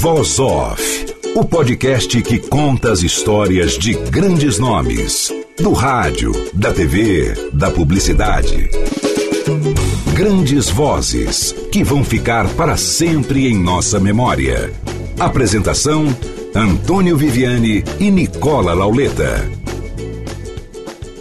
Voz Off, o podcast que conta as histórias de grandes nomes, do rádio, da TV, da publicidade. Grandes vozes que vão ficar para sempre em nossa memória. Apresentação: Antônio Viviane e Nicola Lauleta.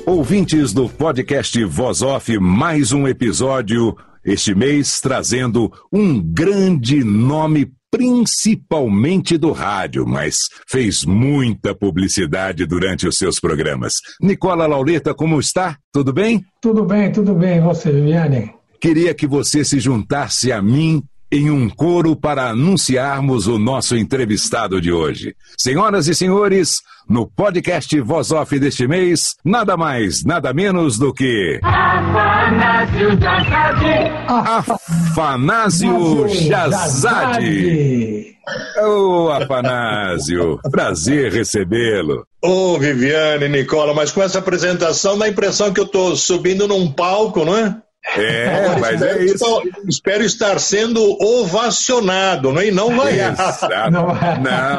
Ouvintes do podcast Voz Off, mais um episódio, este mês trazendo um grande nome principalmente do rádio, mas fez muita publicidade durante os seus programas. Nicola Laureta, como está? Tudo bem? Tudo bem, tudo bem. E você, Viviane? Queria que você se juntasse a mim em um coro para anunciarmos o nosso entrevistado de hoje. Senhoras e senhores, no podcast Voz Off deste mês, nada mais, nada menos do que. Afanásio Jazade! Afanásio Jazade! Ô, oh, Afanásio, prazer recebê-lo. Ô, oh, Viviane, Nicola, mas com essa apresentação dá a impressão que eu estou subindo num palco, não é? É, mas é isso. Espero estar sendo ovacionado, não é? E não vaiado. Não,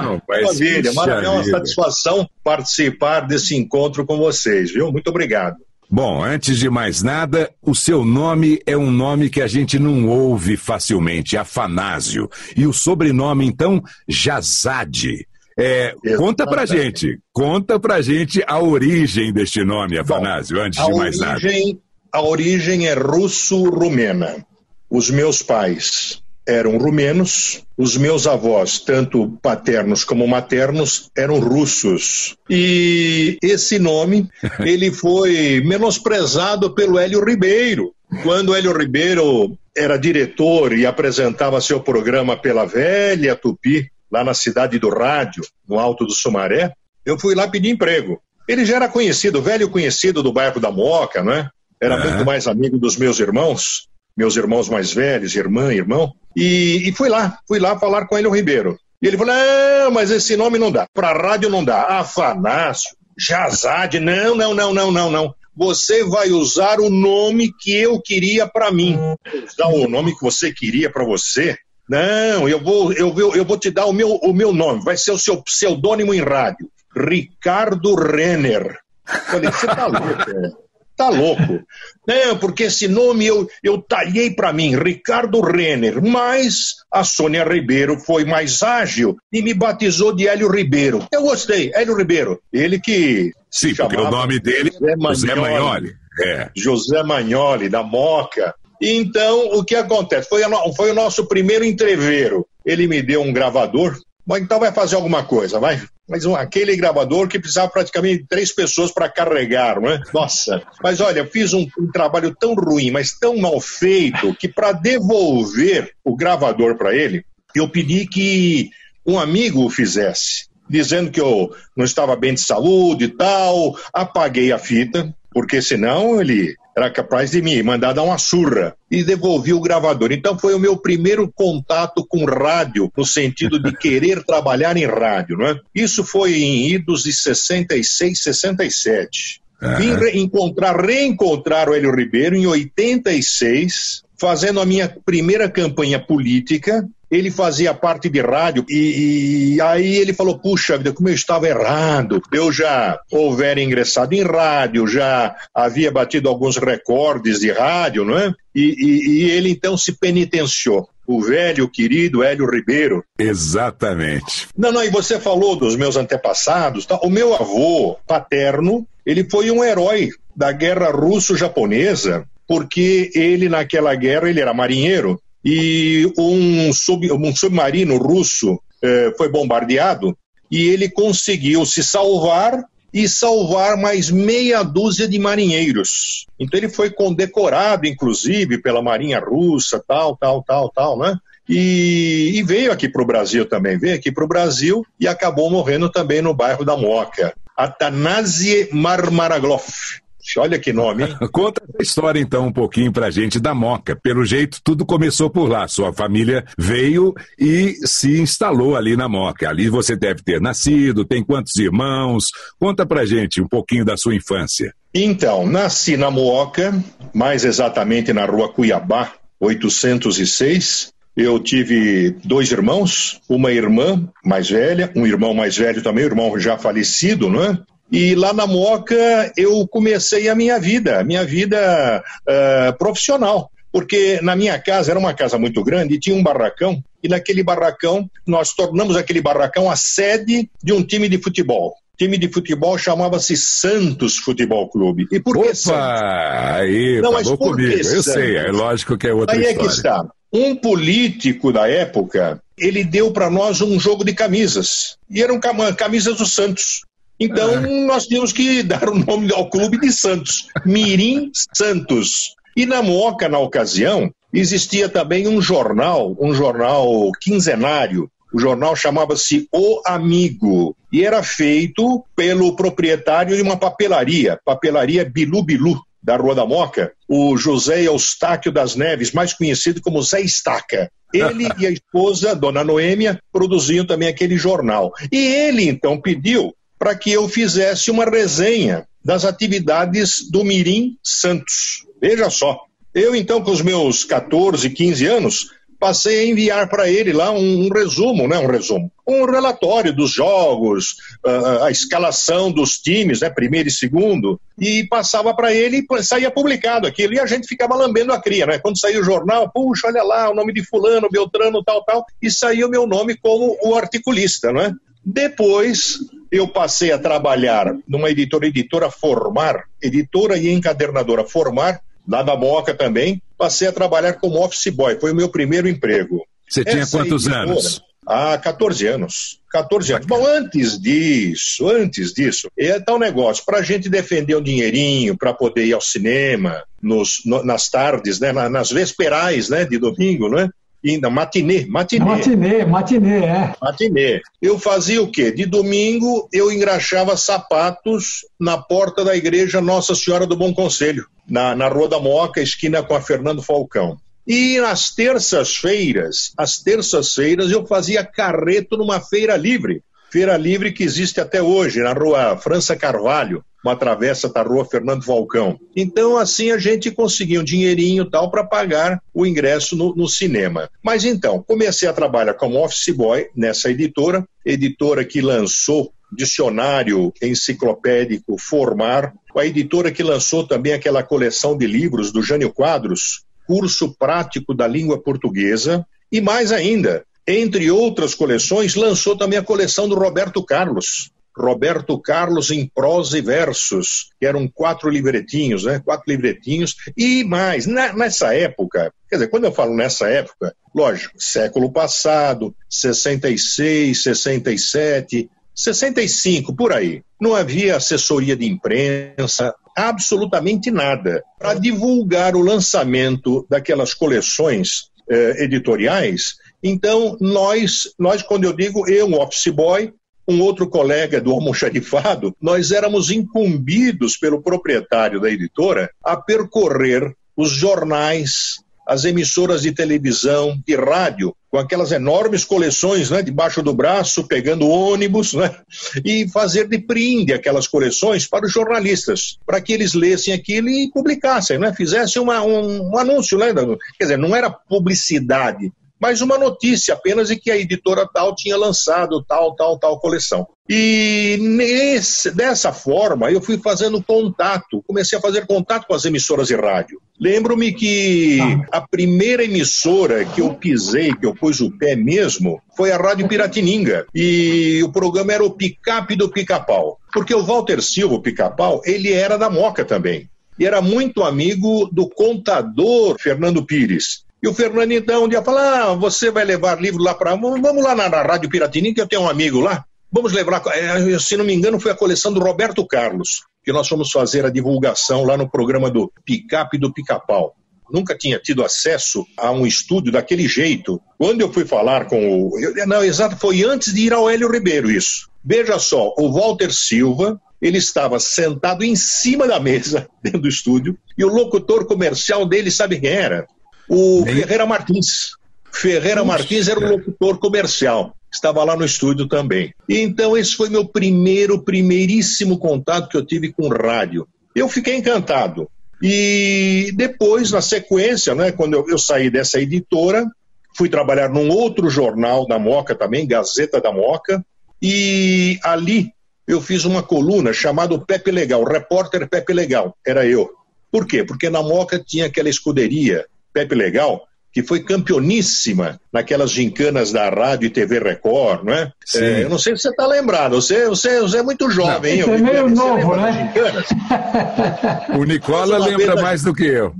não mas maravilha, maravilha. É uma satisfação participar desse encontro com vocês, viu? Muito obrigado. Bom, antes de mais nada, o seu nome é um nome que a gente não ouve facilmente, Afanásio. E o sobrenome, então, Jazade. É, conta pra gente, conta pra gente a origem deste nome, Afanásio, Bom, antes de mais origem, nada a origem é russo-rumena. Os meus pais eram rumenos, os meus avós, tanto paternos como maternos, eram russos. E esse nome, ele foi menosprezado pelo Hélio Ribeiro. Quando Hélio Ribeiro era diretor e apresentava seu programa pela velha Tupi, lá na cidade do rádio, no Alto do Sumaré, eu fui lá pedir emprego. Ele já era conhecido, velho conhecido do bairro da Moca, né? Era uhum. muito mais amigo dos meus irmãos, meus irmãos mais velhos, irmã, irmão. E, e fui lá, fui lá falar com ele, o Ribeiro. E ele falou: não, mas esse nome não dá. Para rádio não dá. Afanásio, Jazade, não, não, não, não, não, não. Você vai usar o nome que eu queria para mim. Usar o nome que você queria para você? Não, eu vou, eu, vou, eu vou te dar o meu, o meu nome. Vai ser o seu pseudônimo em rádio. Ricardo Renner. Falei, você tá louco, é? Tá louco. Não, porque esse nome eu, eu talhei para mim, Ricardo Renner, mas a Sônia Ribeiro foi mais ágil e me batizou de Hélio Ribeiro. Eu gostei, Hélio Ribeiro. Ele que. Sim, porque o nome dele é José Magnoli. É. José Magnoli, da Moca. Então, o que acontece? Foi, foi o nosso primeiro entreveiro. Ele me deu um gravador, Bom, então vai fazer alguma coisa, vai. Mas um, aquele gravador que precisava praticamente de três pessoas para carregar, não é? Nossa. Mas olha, fiz um, um trabalho tão ruim, mas tão mal feito, que para devolver o gravador para ele, eu pedi que um amigo o fizesse dizendo que eu não estava bem de saúde e tal. Apaguei a fita, porque senão ele era capaz de me mandar dar uma surra e devolvi o gravador. Então foi o meu primeiro contato com rádio, no sentido de querer trabalhar em rádio, não é? Isso foi em idos de 66, 67. Uhum. Vim reencontrar, reencontrar o Hélio Ribeiro em 86, fazendo a minha primeira campanha política ele fazia parte de rádio e, e, aí ele falou: puxa vida, como eu estava errado. Eu já houvera ingressado em rádio, já havia batido alguns recordes de rádio, não é? E, e, e ele então se penitenciou. O velho querido Hélio Ribeiro. Exatamente. Não, não, e você falou dos meus antepassados. Tá? O meu avô paterno, ele foi um herói da guerra russo-japonesa, porque ele, naquela guerra, ele era marinheiro e um, sub, um submarino russo eh, foi bombardeado e ele conseguiu se salvar e salvar mais meia dúzia de marinheiros. Então ele foi condecorado, inclusive, pela Marinha Russa, tal, tal, tal, tal, né? E, e, veio aqui para o Brasil também, veio aqui para o Brasil e acabou morrendo também no bairro da Moca. Atanasie Marmaragloff. Olha que nome, hein? Conta a história então um pouquinho pra gente da Moca. Pelo jeito, tudo começou por lá. Sua família veio e se instalou ali na Moca. Ali você deve ter nascido, tem quantos irmãos? Conta pra gente um pouquinho da sua infância. Então, nasci na Moca, mais exatamente na rua Cuiabá, 806. Eu tive dois irmãos, uma irmã mais velha, um irmão mais velho também, um irmão já falecido, não é? E lá na Moca eu comecei a minha vida, a minha vida uh, profissional. Porque na minha casa, era uma casa muito grande, e tinha um barracão, e naquele barracão, nós tornamos aquele barracão a sede de um time de futebol time de futebol chamava-se Santos Futebol Clube. E por que Opa, Santos? Aí, Não, falou comigo. Eu sei, é lógico que é outra aí história. Aí é que está. Um político da época, ele deu para nós um jogo de camisas. E eram camisas do Santos. Então, é. nós tínhamos que dar o nome ao clube de Santos, Mirim Santos. E na Moca, na ocasião, existia também um jornal, um jornal quinzenário. O jornal chamava-se O Amigo e era feito pelo proprietário de uma papelaria, papelaria Bilu Bilu, da Rua da Moca, o José Eustáquio das Neves, mais conhecido como Zé Estaca. Ele e a esposa, Dona Noêmia, produziam também aquele jornal. E ele então pediu para que eu fizesse uma resenha das atividades do Mirim Santos. Veja só. Eu, então, com os meus 14, 15 anos, passei a enviar para ele lá um, um, resumo, né, um resumo, um relatório dos jogos, uh, a escalação dos times, né, primeiro e segundo, e passava para ele e saía publicado aquilo, e a gente ficava lambendo a cria, né, quando saía o jornal, puxa, olha lá, o nome de fulano, Beltrano, tal, tal, e saía o meu nome como o articulista, né. Depois, eu passei a trabalhar numa editora, editora Formar, editora e encadernadora Formar, lá da Moca também. Passei a trabalhar como office boy, foi o meu primeiro emprego. Você tinha Essa quantos editora, anos? Há 14 anos. 14 anos. Bom, antes disso, antes disso, é tal negócio, para a gente defender um dinheirinho, para poder ir ao cinema, nos, no, nas tardes, né, nas vesperais né, de domingo, né? Ainda, matinê, matinê. Matinê, matinê, é. Matinê. Eu fazia o quê? De domingo eu engraxava sapatos na porta da igreja Nossa Senhora do Bom Conselho, na, na Rua da Moca, esquina com a Fernando Falcão. E nas terças-feiras, às terças-feiras, eu fazia carreto numa feira livre. Feira livre que existe até hoje, na rua França Carvalho, uma travessa da rua Fernando Falcão. Então, assim, a gente conseguia um dinheirinho tal para pagar o ingresso no, no, cinema. Mas então, comecei a trabalhar como office boy nessa editora, editora que lançou dicionário enciclopédico Formar, a editora que lançou também aquela coleção de livros do Jânio Quadros, Curso Prático da Língua Portuguesa, e mais ainda, entre outras coleções, lançou também a coleção do Roberto Carlos, Roberto Carlos em prosa e versos, que eram quatro livretinhos, né? Quatro livretinhos e mais. Na, nessa época, quer dizer, quando eu falo nessa época, lógico, século passado, 66, 67, 65, por aí. Não havia assessoria de imprensa, absolutamente nada. Para divulgar o lançamento daquelas coleções eh, editoriais, então nós, nós, quando eu digo eu, um office boy, um outro colega do almoxarifado, nós éramos incumbidos pelo proprietário da editora a percorrer os jornais, as emissoras de televisão, de rádio, com aquelas enormes coleções né, debaixo do braço, pegando ônibus, né, e fazer de brinde aquelas coleções para os jornalistas, para que eles lessem aquilo e publicassem, né, fizessem uma, um, um anúncio. Né, quer dizer, não era publicidade, mas uma notícia apenas de que a editora tal tinha lançado tal, tal, tal coleção. E nesse, dessa forma eu fui fazendo contato, comecei a fazer contato com as emissoras de rádio. Lembro-me que a primeira emissora que eu pisei, que eu pus o pé mesmo, foi a Rádio Piratininga. E o programa era o Picape do Pica-Pau. Porque o Walter Silva, o Pica-Pau, ele era da Moca também. E era muito amigo do contador Fernando Pires. E o Fernando, então, um dia fala: ah, você vai levar livro lá para. Vamos lá na, Rádio Piratini, que eu tenho um amigo lá. Vamos lembrar, é, se não me engano, foi a coleção do Roberto Carlos, que nós fomos fazer a divulgação lá no programa do Picape do Pica-Pau. Nunca tinha tido acesso a um estúdio daquele jeito. Quando eu fui falar com o. Não, exato, foi antes de ir ao Hélio Ribeiro isso. Veja só, o Walter Silva, ele estava sentado em cima da mesa, dentro do estúdio, e o locutor comercial dele, sabe quem era? O Ferreira Martins. Ferreira Martins era o locutor comercial. Estava lá no estúdio também. E então esse foi meu primeiro, primeiríssimo contato que eu tive com rádio. Eu fiquei encantado. E depois, na sequência, né, quando eu, eu saí dessa editora, fui trabalhar num outro jornal da Moca também, Gazeta da Moca, e ali eu fiz uma coluna chamada Pepe Legal, repórter Pepe Legal, era eu. Por quê? Porque na Moca tinha aquela escuderia Pepe Legal, que foi campeoníssima naquelas gincanas da Rádio e TV Record, não é? é eu não sei se você está lembrado, você, você, você, é muito jovem, não, hein? É meio novo, né? o Nicola lembra mais do que eu.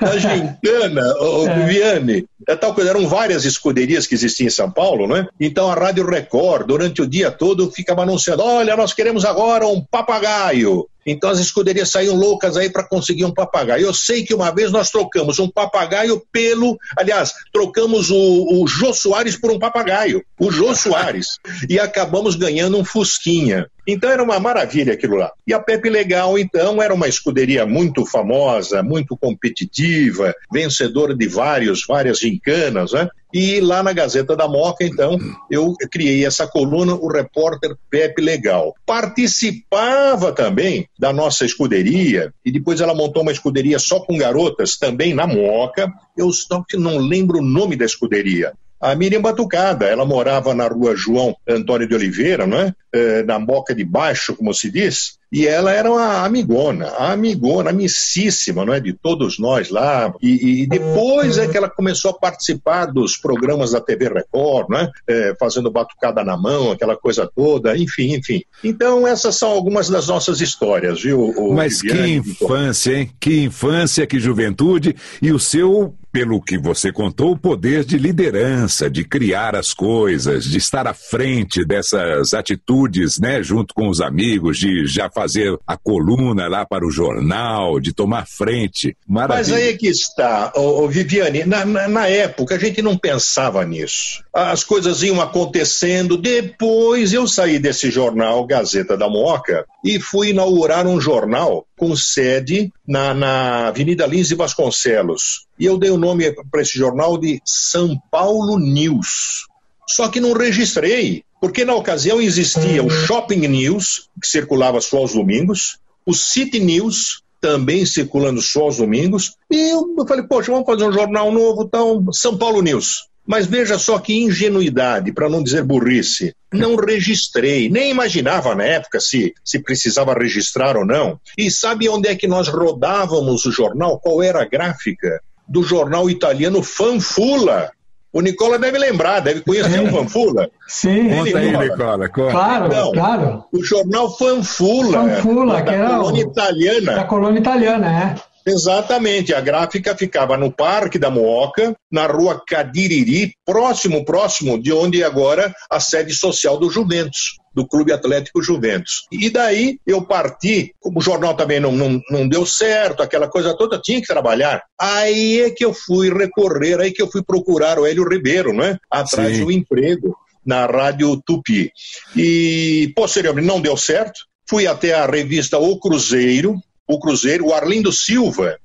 A gincana, o é. Viviane, é tal coisa, eram várias escuderias que existiam em São Paulo, não é? Então a Rádio Record, durante o dia todo, ficava anunciando: olha, nós queremos agora um papagaio. Então as escuderias saíam loucas aí para conseguir um papagaio. Eu sei que uma vez nós trocamos um papagaio pelo. Aliás, trocamos o, o Jô Soares por um papagaio. O Jô Soares. e acabamos ganhando um Fusquinha. Então era uma maravilha aquilo lá. E a Pepe Legal, então, era uma escuderia muito famosa, muito competitiva, vencedora de vários, várias gincanas, né? E lá na Gazeta da Moca, então, eu criei essa coluna, o repórter Pepe Legal. Participava também da nossa escuderia, e depois ela montou uma escuderia só com garotas, também na Moca. Eu não lembro o nome da escuderia a Miriam Batucada. Ela morava na rua João Antônio de Oliveira, não é? é na Moca de Baixo, como se diz. E ela era uma amigona, amigona, amicíssima, não é? De todos nós lá. E, e, depois é que ela começou a participar dos programas da TV Record, não é? é fazendo batucada na mão, aquela coisa toda, enfim, enfim. Então, essas são algumas das nossas histórias, viu? Mas Viviane, que infância, hein? Que infância, que juventude. E o seu pelo que você contou, o poder de liderança, de criar as coisas, de estar à frente dessas atitudes, né, junto com os amigos, de já fazer a coluna lá para o jornal, de tomar frente. Maravilha. Mas aí é que está, ô, ô Viviane, na, na, na época a gente não pensava nisso. As coisas iam acontecendo, depois eu saí desse jornal, Gazeta da Moca, e fui inaugurar um jornal com sede na, na Avenida Lins e Vasconcelos. E eu dei o nome para esse jornal de São Paulo News. Só que não registrei, porque na ocasião existia o Shopping News, que circulava só aos domingos, o City News, também circulando só aos domingos, e eu falei, poxa, vamos fazer um jornal novo, então, São Paulo News. Mas veja só que ingenuidade, para não dizer burrice. Não registrei, nem imaginava na época se, se precisava registrar ou não. E sabe onde é que nós rodávamos o jornal? Qual era a gráfica? Do jornal italiano Fanfula. O Nicola deve lembrar, deve conhecer o Fanfula. Sim. Conta aí, Nicola. Conta. Claro, não, claro. O jornal Fanfula. Fanfula, que era colônia italiana. Da colônia italiana, é. Exatamente, a gráfica ficava no Parque da Mooca, na rua Cadiriri, próximo, próximo de onde é agora a sede social do Juventus, do Clube Atlético Juventus. E daí eu parti, como o jornal também não, não, não deu certo, aquela coisa toda, tinha que trabalhar. Aí é que eu fui recorrer, aí que eu fui procurar o Hélio Ribeiro, né? Atrás Sim. do emprego na Rádio Tupi. E posteriormente não deu certo, fui até a revista O Cruzeiro, o Cruzeiro, o Arlindo Silva,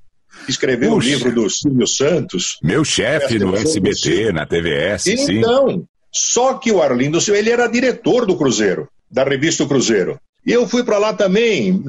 que escreveu Puxa. o livro do Silvio Santos. Meu chefe no SBT, na TVS, então, sim. Então, só que o Arlindo Silva, ele era diretor do Cruzeiro, da revista Cruzeiro. E eu fui para lá também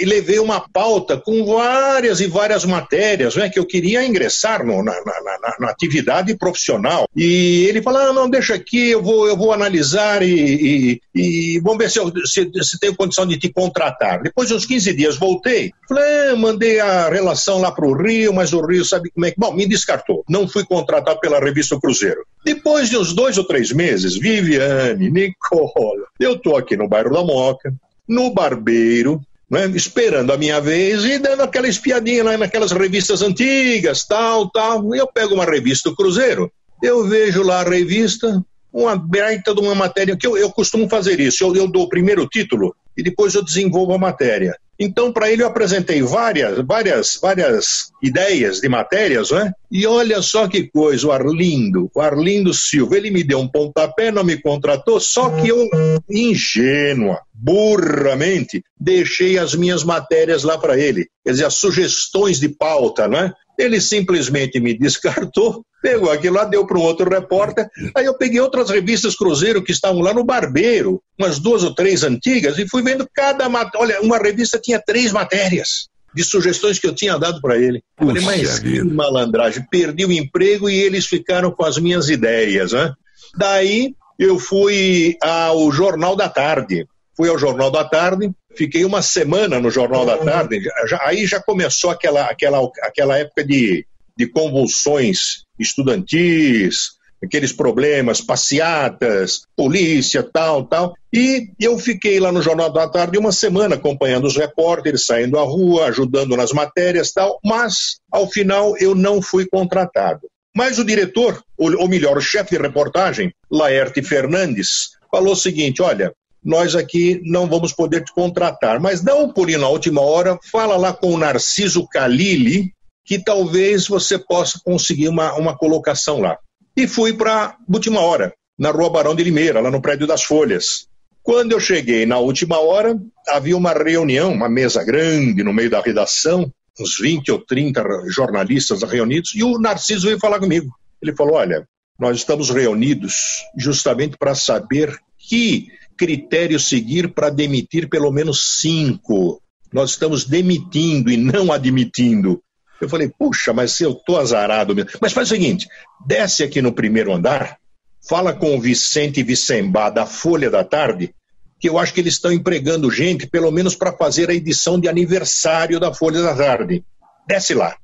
e levei uma pauta com várias e várias matérias né, que eu queria ingressar no, na, na, na, na, atividade profissional. E ele falou: ah, não, deixa aqui, eu vou, eu vou analisar e, e, e vamos ver se, eu, se, se tenho condição de te contratar. Depois de uns 15 dias voltei, falei, ah, mandei a relação lá para o Rio, mas o Rio sabe como é que. Bom, me descartou. Não fui contratado pela revista Cruzeiro. Depois de uns dois ou três meses, Viviane, Nicola, eu estou aqui no bairro da Moca, no barbeiro, né, esperando a minha vez e dando aquela espiadinha lá naquelas revistas antigas, tal, tal. E eu pego uma revista do Cruzeiro, eu vejo lá a revista, uma baita de uma matéria, que eu, eu costumo fazer isso, eu, eu dou o primeiro título e depois eu desenvolvo a matéria. Então, para ele, eu apresentei várias, várias, várias ideias de matérias, né? E olha só que coisa, o Arlindo, o Arlindo Silva, ele me deu um pontapé, não me contratou, só que eu, ingênua, burramente, deixei as minhas matérias lá para ele. Quer dizer, as sugestões de pauta, né? Ele simplesmente me descartou, pegou aquilo lá, deu para um outro repórter. Aí eu peguei outras revistas Cruzeiro que estavam lá no Barbeiro, umas duas ou três antigas, e fui vendo cada matéria. Olha, uma revista tinha três matérias de sugestões que eu tinha dado para ele. Puxa Falei, mas que malandragem. Perdi o emprego e eles ficaram com as minhas ideias. Né? Daí eu fui ao Jornal da Tarde. Fui ao Jornal da Tarde, fiquei uma semana no Jornal da Tarde. já- aí já começou aquela, aquela, aquela época de, de convulsões estudantis, aqueles problemas, passeatas, polícia, tal, tal. E eu fiquei lá no Jornal da Tarde uma semana acompanhando os repórteres, saindo à rua, ajudando nas matérias, tal, mas ao final eu não fui contratado. Mas o diretor, ou, melhor, o chefe de reportagem, Laerte Fernandes, falou o seguinte: olha, nós aqui não vamos poder te contratar, mas dá um pulinho na última hora, fala lá com o Narciso Calili, que talvez você possa conseguir uma, uma colocação lá. E fui para última hora, na Rua Barão de Limeira, lá no prédio das Folhas. Quando eu cheguei na última hora, havia uma reunião, uma mesa grande no meio da redação, uns 20 ou 30 jornalistas reunidos, e o Narciso veio falar comigo. Ele falou: Olha, nós estamos reunidos justamente para saber que critério seguir para demitir pelo menos cinco. Nós estamos demitindo e não admitindo. Eu falei, puxa, mas eu tô azarado mesmo. Mas faz o seguinte: desce aqui no primeiro andar, fala com o Vicente Vicembá da Folha da Tarde, que eu acho que eles estão empregando gente, pelo menos para fazer a edição de aniversário da Folha da Tarde. Desce lá.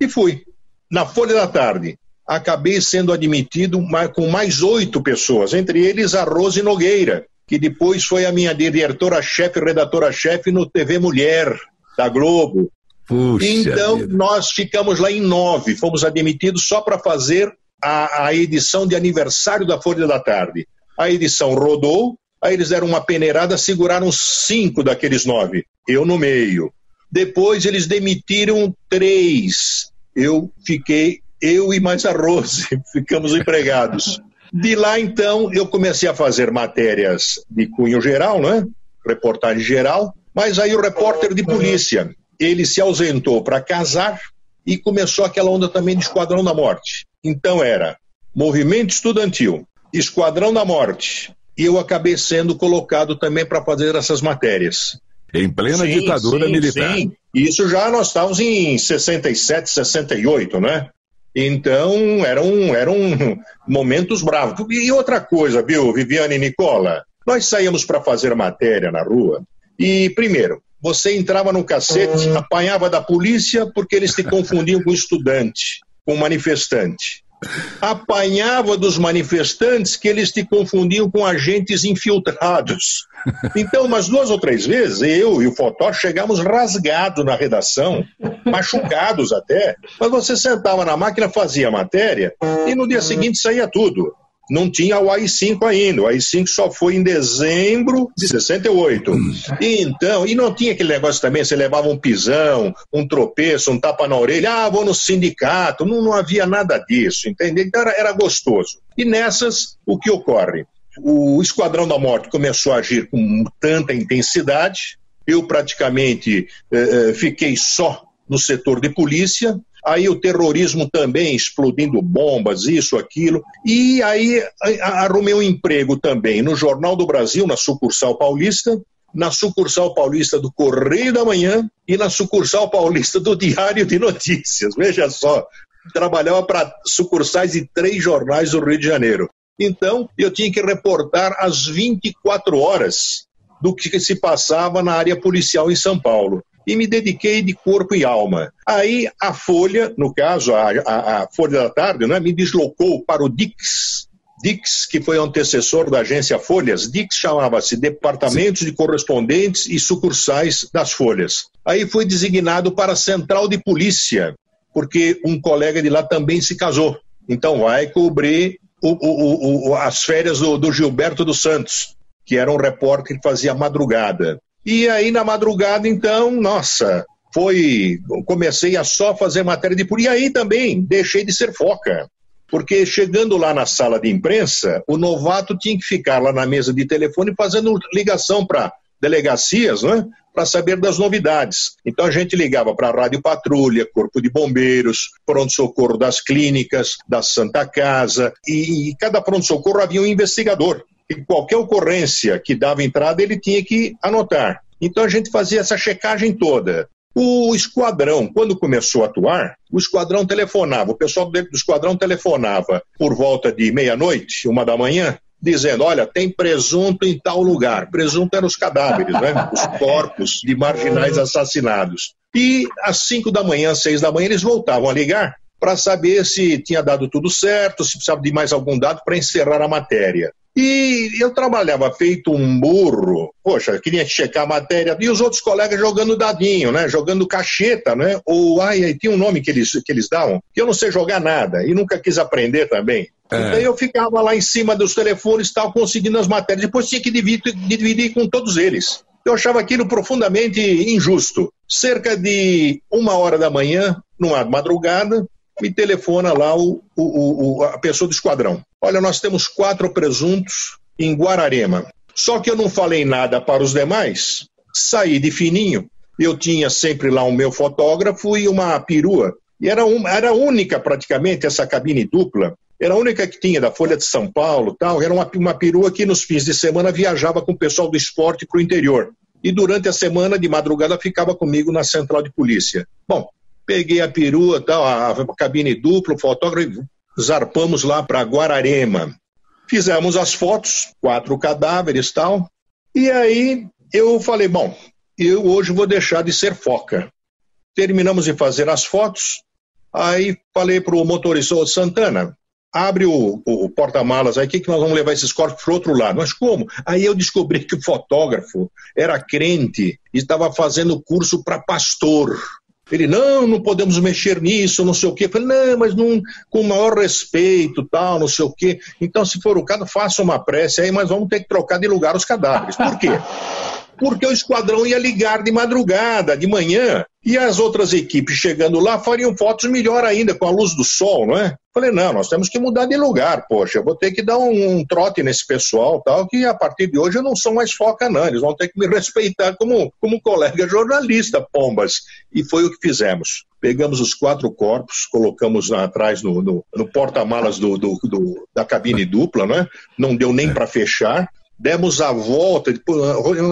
E fui. Na Folha da Tarde, acabei sendo admitido com mais oito pessoas, entre eles a Rose Nogueira, que depois foi a minha diretora-chefe, redatora-chefe no TV Mulher, da Globo. Puxa Então, vida. nós ficamos lá em nove, fomos admitidos só para fazer a, a edição de aniversário da Folha da Tarde. A edição rodou, aí eles deram uma peneirada, seguraram cinco daqueles nove, eu no meio. Depois eles demitiram três, eu fiquei, eu e mais a Rose, ficamos empregados. De lá, então, eu comecei a fazer matérias de cunho geral, né? reportagem geral, mas aí o repórter de polícia, ele se ausentou para casar e começou aquela onda também de Esquadrão da Morte. Então era Movimento Estudantil, Esquadrão da Morte, e eu acabei sendo colocado também para fazer essas matérias. Em plena Sim, ditadura sim, militar. Sim. Isso já nós estávamos em 67, 68, né? Então eram, eram momentos bravos. E outra coisa, viu, Viviane e Nicola? Nós saíamos para fazer matéria na rua e, primeiro, você entrava no cacete, apanhava da polícia porque eles te confundiam com estudante, com manifestante. Apanhava dos manifestantes que eles te confundiam com agentes infiltrados. Então, umas duas ou três vezes, eu e o Fotó chegamos rasgados na redação, machucados até, mas você sentava na máquina, fazia a matéria e no dia seguinte saía tudo. Não tinha o AI-5 ainda, o AI-5 só foi em dezembro de 68. E então, e não tinha aquele negócio também, você levava um pisão, um tropeço, um tapa na orelha, ah, vou no sindicato, não, não havia nada disso, entendeu? Então era, era gostoso. E nessas, o que ocorre? O Esquadrão da Morte começou a agir com tanta intensidade, eu praticamente eh, eh, fiquei só no setor de polícia, aí o terrorismo também explodindo bombas, isso, aquilo, e aí arrumei um emprego também no Jornal do Brasil, na sucursal paulista, na sucursal paulista do Correio da Manhã e na sucursal paulista do Diário de Notícias. Veja só, trabalhava para sucursais de três jornais do Rio de Janeiro. Então, eu tinha que reportar às 24 horas do que se passava na área policial em São Paulo. E me dediquei de corpo e alma. Aí a Folha, no caso, a, a- a Folha da Tarde, né, me deslocou para o Dix. Dix, que foi antecessor da agência Folhas, Dix chamava-se Departamentos de Correspondentes e Sucursais das Folhas. Aí fui designado para a Central de Polícia, porque um colega de lá também se casou. Então vai cobrir o, o, o, as férias do, do Gilberto dos Santos, que era um repórter que fazia madrugada. E aí, na madrugada, então, nossa, foi. Comecei a só fazer matéria de polícia. E aí também deixei de ser foca. Porque chegando lá na sala de imprensa, o novato tinha que ficar lá na mesa de telefone fazendo ligação para delegacias, né? Para saber das novidades. Então a gente ligava para a Rádio Patrulha, Corpo de Bombeiros, pronto-socorro das clínicas, da Santa Casa, e, e cada pronto-socorro havia um investigador. E qualquer ocorrência que dava entrada, ele tinha que anotar. Então a gente fazia essa checagem toda. O esquadrão, quando começou a atuar, o esquadrão telefonava, o pessoal do esquadrão telefonava por volta de meia-noite, uma da manhã, dizendo: olha, tem presunto em tal lugar. Presunto eram os cadáveres, né? os corpos de marginais assassinados. E às cinco da manhã, seis da manhã, eles voltavam a ligar para saber se tinha dado tudo certo, se precisava de mais algum dado para encerrar a matéria. E eu trabalhava feito um burro, poxa, queria checar a matéria, e os outros colegas jogando dadinho, né? Jogando cacheta, né? Ou, ai, ai tinha um nome que eles, que eles davam, que eu não sei jogar nada, e nunca quis aprender também. É. Então eu ficava lá em cima dos telefones, tal, conseguindo as matérias, depois tinha que dividir, dividir com todos eles. Eu achava aquilo profundamente injusto. Cerca de uma hora da manhã, numa madrugada, me telefona lá o, o, o, a pessoa do esquadrão. Olha, nós temos quatro presuntos em Guararema. Só que eu não falei nada para os demais, saí de fininho. Eu tinha sempre lá o meu fotógrafo e uma perua. E era, uma, era única praticamente essa cabine dupla. Era a única que tinha da Folha de São Paulo tal. Era uma, uma perua que nos fins de semana viajava com o pessoal do esporte para o interior. E durante a semana, de madrugada, ficava comigo na central de polícia. Bom, peguei a perua, tal, a, a cabine dupla, o fotógrafo, zarpamos lá para Guararema. Fizemos as fotos, quatro cadáveres tal. E aí eu falei, bom, eu hoje vou deixar de ser foca. Terminamos de fazer as fotos. Aí falei para o motorista, Santana, abre o, o porta-malas aí, que, que nós vamos levar esses corpos para outro lado? Mas como? Aí eu descobri que o fotógrafo era crente e estava fazendo curso para pastor. Ele, não, não podemos mexer nisso, não sei o quê. Eu falei, não, mas não, com o maior respeito, tal, não sei o quê. Então, se for o caso, faça uma prece aí, mas vamos ter que trocar de lugar os cadáveres. Por quê? Porque o esquadrão ia ligar de madrugada, de manhã, e as outras equipes chegando lá fariam fotos melhor ainda, com a luz do sol, não é? Falei, não, nós temos que mudar de lugar, poxa, vou ter que dar um, um, trote nesse pessoal, tal, que a partir de hoje eu não sou mais foca, não, eles vão ter que me respeitar como, como colega jornalista, pombas. E foi o que fizemos. Pegamos os quatro corpos, colocamos atrás no, no, no porta-malas do, do, do, da cabine dupla, não é? Não deu nem para fechar, demos a volta,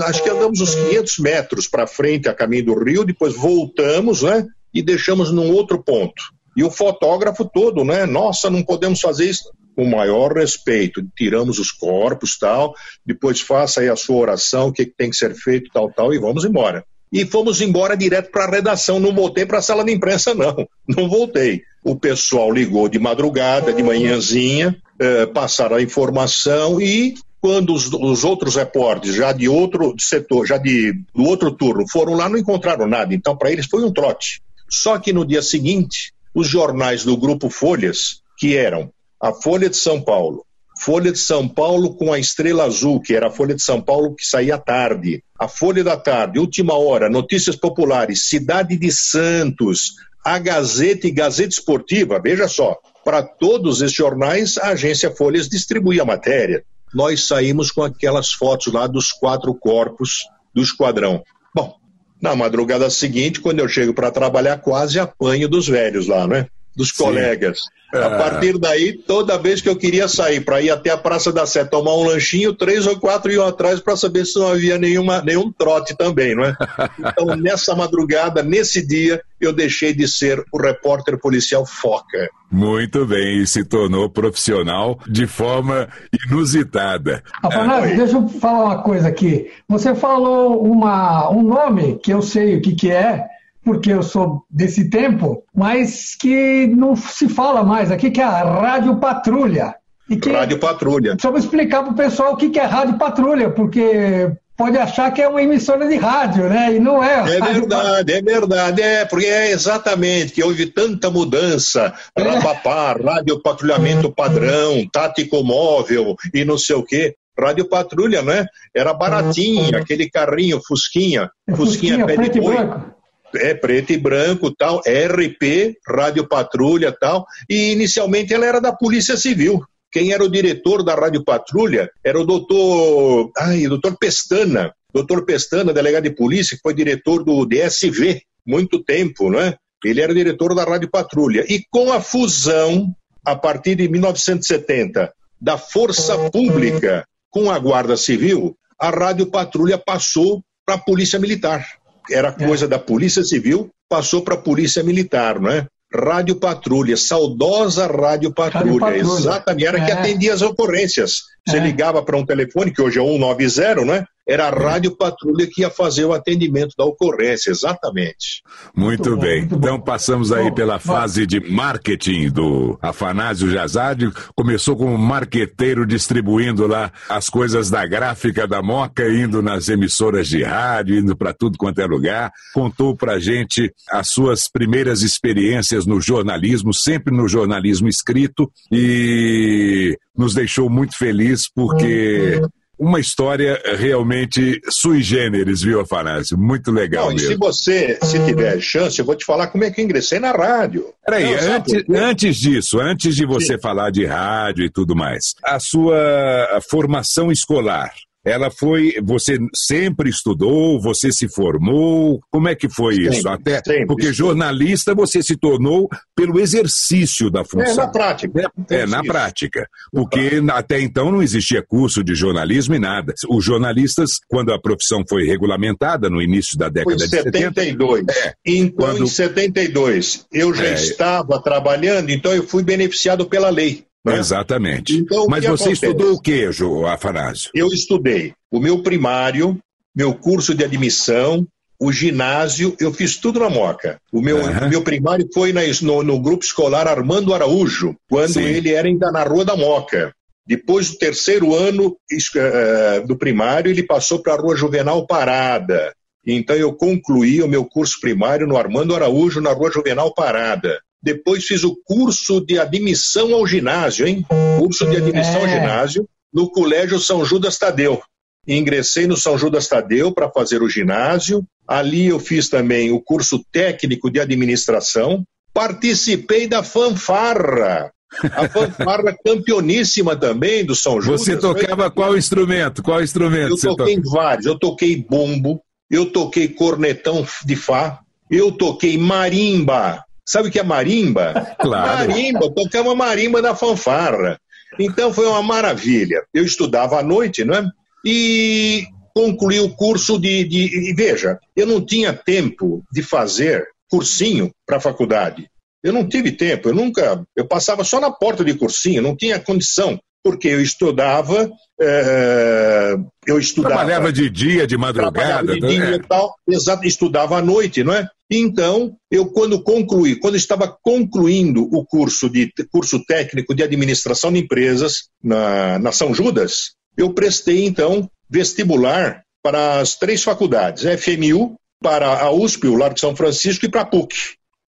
acho que andamos uns 500 metros para frente a caminho do rio, depois voltamos, né? E deixamos num outro ponto. E o fotógrafo todo, né? Nossa, não podemos fazer isso. Com maior respeito, tiramos os corpos, tal, depois faça aí a sua oração, o que tem que ser feito, tal, tal, e vamos embora. E fomos embora direto para a redação, não voltei para a sala de imprensa, não. Não voltei. O pessoal ligou de madrugada, de manhãzinha, eh, passaram a informação e quando os, os, outros repórteres, já de outro setor, já de, do outro turno, foram lá, não encontraram nada. Então, para eles foi um trote. Só que no dia seguinte, os jornais do Grupo Folhas, que eram a Folha de São Paulo, Folha de São Paulo com a Estrela Azul, que era a Folha de São Paulo que saía à tarde, a Folha da Tarde, Última Hora, Notícias Populares, Cidade de Santos, a Gazeta e Gazeta Esportiva, veja só, para todos esses jornais, a agência Folhas distribuía a matéria nós saímos com aquelas fotos lá dos quatro corpos do esquadrão. Bom, na madrugada seguinte, quando eu chego para trabalhar, quase apanho dos velhos lá, né? Dos Sim. colegas. A é. partir daí, toda vez que eu queria sair para ir até a Praça da Sé tomar um lanchinho, três ou quatro iam atrás para saber se não havia nenhuma, nenhum trote também, não é? Então, nessa madrugada, nesse dia, eu deixei de ser o repórter policial foca. Muito bem, e se tornou profissional de forma inusitada. Afanásio, é. deixa eu falar uma coisa aqui. Você falou uma, um nome que eu sei o que, que é, porque eu sou desse tempo, mas que não se fala mais aqui, que é a Rádio Patrulha. E que, Rádio Patrulha. Só vou explicar para o pessoal o que é Rádio Patrulha, porque pode achar que é uma emissora de rádio, né? E não é. É verdade, é verdade. É, porque é exatamente que houve tanta mudança. É. Rapapá, rádio patrulhamento padrão, tático móvel e não sei o quê. Rádio Patrulha, né? Era baratinha, uhum. aquele carrinho, Fusquinha, é Fusquinha, Fusquinha pé de boi. É, preto e branco, tal, RP, Rádio Patrulha, tal. E inicialmente ela era da Polícia Civil. Quem era o diretor da Rádio Patrulha era o doutor, ai, doutor Pestana. Doutor Pestana, delegado de polícia, que foi diretor do DSV muito tempo, não é? Ele era diretor da Rádio Patrulha. E com a fusão, a partir de 1970, da Força Pública com a Guarda Civil, a Rádio Patrulha passou para a Polícia Militar. Era coisa é. da Polícia Civil, passou para a Polícia Militar, não é? Rádio Patrulha, saudosa Rádio Patrulha, Rádio Patrulha. exatamente, era é. que atendia as ocorrências. Você é. ligava para um telefone, que hoje é 190, né? Era a Rádio Patrulha que ia fazer o atendimento da ocorrência, exatamente. Muito, muito bem. Bom, então passamos aí pela fase de marketing do Afanásio Jazade. Começou como marqueteiro distribuindo lá as coisas da gráfica da Moca, indo nas emissoras de rádio, indo para tudo quanto é lugar. Contou para gente as suas primeiras experiências no jornalismo, sempre no jornalismo escrito, e nos deixou muito feliz porque uhum uma história realmente sui generis, viu, Afanásio? Muito legal Não, mesmo. Se você, se tiver chance, eu vou te falar como é que eu ingressei na rádio. Peraí, antes, antes disso, antes de você Sim. falar de rádio e tudo mais, a sua formação escolar, ela foi. Você sempre estudou, você se formou? Como é que foi sempre, isso? Até porque jornalista você se tornou pelo exercício da função. É na prática. É, é na isso. prática. Porque até então não existia curso de jornalismo e nada. Os jornalistas, quando a profissão foi regulamentada no início da década foi de 72. 70, é, então, quando... em 72, eu já é, estava trabalhando, então eu fui beneficiado pela lei. Né? Exatamente. Então, Mas você acontece? estudou o que, Afanásio? Eu estudei o meu primário, meu curso de admissão, o ginásio, eu fiz tudo na Moca. O meu, uhum. meu primário foi na, no, no, grupo escolar Armando Araújo, quando Sim. ele era ainda na Rua da Moca. Depois do terceiro ano uh, do primário, ele passou para a Rua Juvenal Parada. Então eu concluí o meu curso primário no Armando Araújo, na Rua Juvenal Parada. Depois fiz o curso de admissão ao ginásio, hein? Curso de admissão é. ao ginásio no Colégio São Judas Tadeu. Ingressei no São Judas Tadeu para fazer o ginásio. Ali eu fiz também o curso técnico de administração. Participei da fanfarra. A fanfarra campeoníssima também do São Judas. Você tocava qual instrumento? Qual instrumento? Eu toquei toca? vários. Eu toquei bombo, eu toquei cornetão de fá, eu toquei marimba, Sabe o que é marimba? Claro. Marimba, tocava marimba na fanfarra. Então foi uma maravilha. Eu estudava à noite, não é? E concluí o curso de, de. E veja, eu não tinha tempo de fazer cursinho para a faculdade. Eu não tive tempo, eu nunca. Eu passava só na porta de cursinho, não tinha condição porque eu estudava, é, eu estudava. Trabalhava de dia, de madrugada. De dia é. e tal, exato, estudava à noite, não é? Então, eu quando concluí, quando estava concluindo o curso de curso técnico de administração de empresas na, na São Judas, eu prestei então vestibular para as três faculdades, FMU, para a USP, o Largo de São Francisco e para a PUC.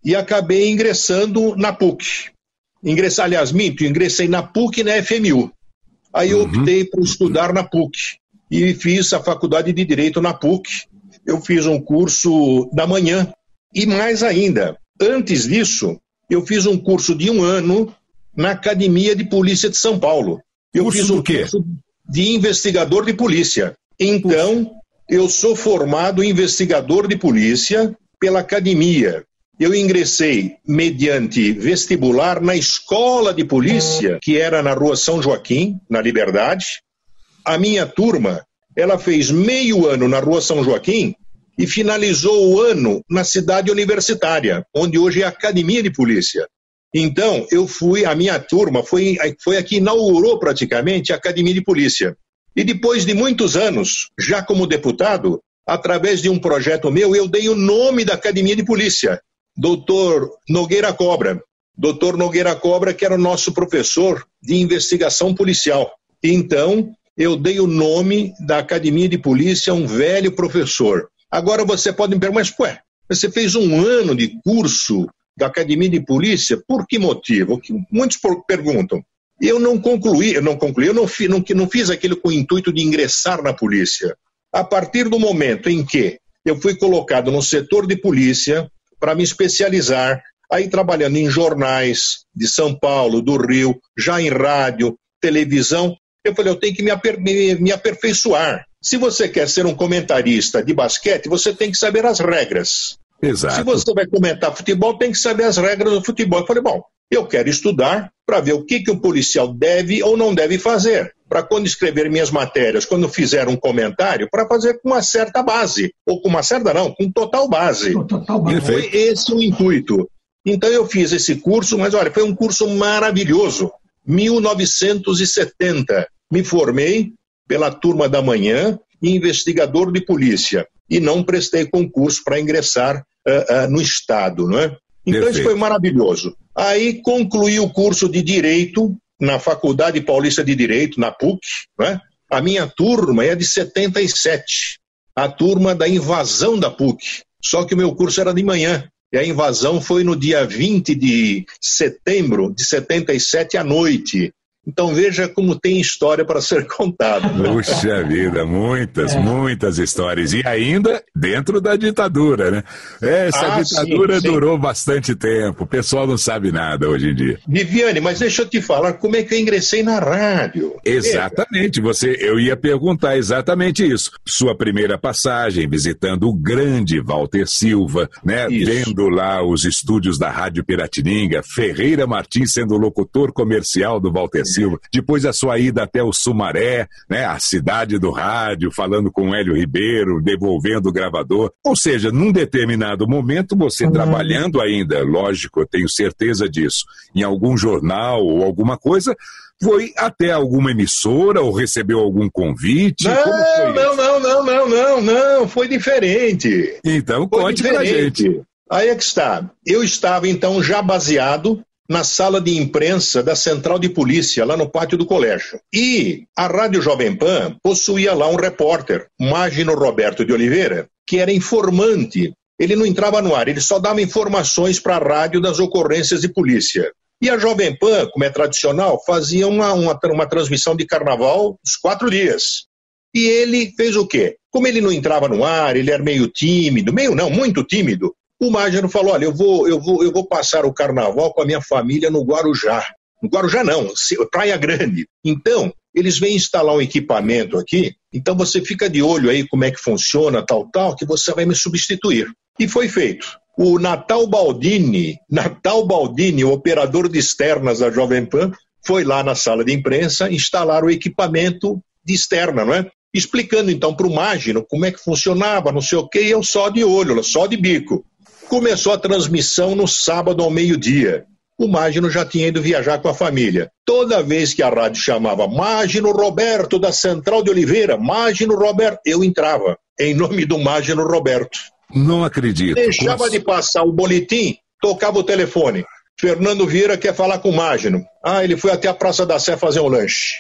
E acabei ingressando na PUC. Ingressei, aliás, minto, ingressei na PUC e na FMU. Aí eu uhum. optei por estudar na PUC e fiz a faculdade de Direito na PUC. Eu fiz um curso da manhã e mais ainda, antes disso, eu fiz um curso de um ano na Academia de Polícia de São Paulo. Eu curso fiz um curso de investigador de polícia. Então, eu sou formado investigador de polícia pela academia eu ingressei mediante vestibular na escola de polícia, que era na rua São Joaquim, na Liberdade. A minha turma, ela fez meio ano na rua São Joaquim e finalizou o ano na cidade universitária, onde hoje é a Academia de Polícia. Então, eu fui, a minha turma foi, foi a que inaugurou praticamente a Academia de Polícia. E depois de muitos anos, já como deputado, através de um projeto meu, eu dei o nome da Academia de Polícia, doutor Nogueira Cobra. Doutor Nogueira Cobra, que era o nosso professor de investigação policial. Então, eu dei o nome da academia de polícia a um velho professor. Agora você pode me perguntar, mas ué, você fez um ano de curso da academia de polícia, por que motivo? Muitos perguntam. Eu não concluí, eu não concluí, eu não, fi, não, não fiz aquilo com o intuito de ingressar na polícia. A partir do momento em que eu fui colocado no setor de polícia para me especializar, aí trabalhando em jornais de São Paulo, do Rio, já em rádio, televisão, eu falei, eu tenho que me, aper me, me aperfeiçoar. Se você quer ser um comentarista de basquete, você tem que saber as regras. Exato. Se você vai comentar futebol, tem que saber as regras do futebol. Eu falei, bom, eu quero estudar para ver o que, que o policial deve ou não deve fazer. Para quando escrever minhas matérias, quando fizer um comentário, para fazer com uma certa base. Ou com uma certa, não, com total base. Total base. Foi esse o intuito. Então eu fiz esse curso, mas olha, foi um curso maravilhoso. 1970. Me formei pela turma da manhã, investigador de polícia, e não prestei concurso para ingressar uh, uh, no Estado. Não é? Então Perfeito. isso foi maravilhoso. Aí concluí o curso de Direito na Faculdade Paulista de Direito, na PUC. É? A minha turma é de 77, a turma da invasão da PUC. Só que o meu curso era de manhã. E a invasão foi no dia 20 de setembro de 77 à noite. Então veja como tem história para ser contada. Puxa vida, muitas, é. muitas histórias. E ainda dentro da ditadura, né? Essa ah, ditadura sim, sim. durou bastante tempo. O pessoal não sabe nada hoje em dia. Viviane, mas deixa eu te falar como é que eu ingressei na rádio. Exatamente, você, eu ia perguntar exatamente isso. Sua primeira passagem visitando o grande Walter Silva, né? Isso. Vendo lá os estúdios da Rádio Piratininga, Ferreira Martins sendo locutor comercial do Walter Silva. Silva. Depois a sua ida até o Sumaré, né, a cidade do rádio, falando com o Hélio Ribeiro, devolvendo o gravador. Ou seja, num determinado momento, você uhum. trabalhando ainda, lógico, eu tenho certeza disso, em algum jornal ou alguma coisa, foi até alguma emissora ou recebeu algum convite? Não, não, não, não, não, não, não, foi diferente. Então foi conte diferente. pra gente. Aí é que está. Eu estava então já baseado na sala de imprensa da Central de Polícia, lá no pátio do colégio. E a Rádio Jovem Pan possuía lá um repórter, Magno Roberto de Oliveira, que era informante. Ele não entrava no ar, ele só dava informações para a rádio das ocorrências de polícia. E a Jovem Pan, como é tradicional, fazia uma, uma, uma transmissão de carnaval os quatro dias. E ele fez o quê? Como ele não entrava no ar, ele era meio tímido, meio não, muito tímido, o Mágiano falou: olha, eu vou, eu, vou, eu vou passar o carnaval com a minha família no Guarujá. No Guarujá não, Praia Grande. Então, eles vêm instalar um equipamento aqui, então você fica de olho aí como é que funciona, tal, tal, que você vai me substituir. E foi feito. O Natal Baldini, Natal Baldini, o operador de externas da Jovem Pan, foi lá na sala de imprensa instalar o equipamento de externa, não é? Explicando então para o Mágino como é que funcionava, não sei o quê, e eu só de olho, só de bico. Começou a transmissão no sábado ao meio-dia. O Mágino já tinha ido viajar com a família. Toda vez que a rádio chamava Mágino Roberto da Central de Oliveira, Mágino Roberto, eu entrava, em nome do Mágino Roberto. Não acredito. Deixava de passar o boletim, tocava o telefone. Fernando Vieira quer falar com o Mágino. Ah, ele foi até a Praça da Sé fazer um lanche.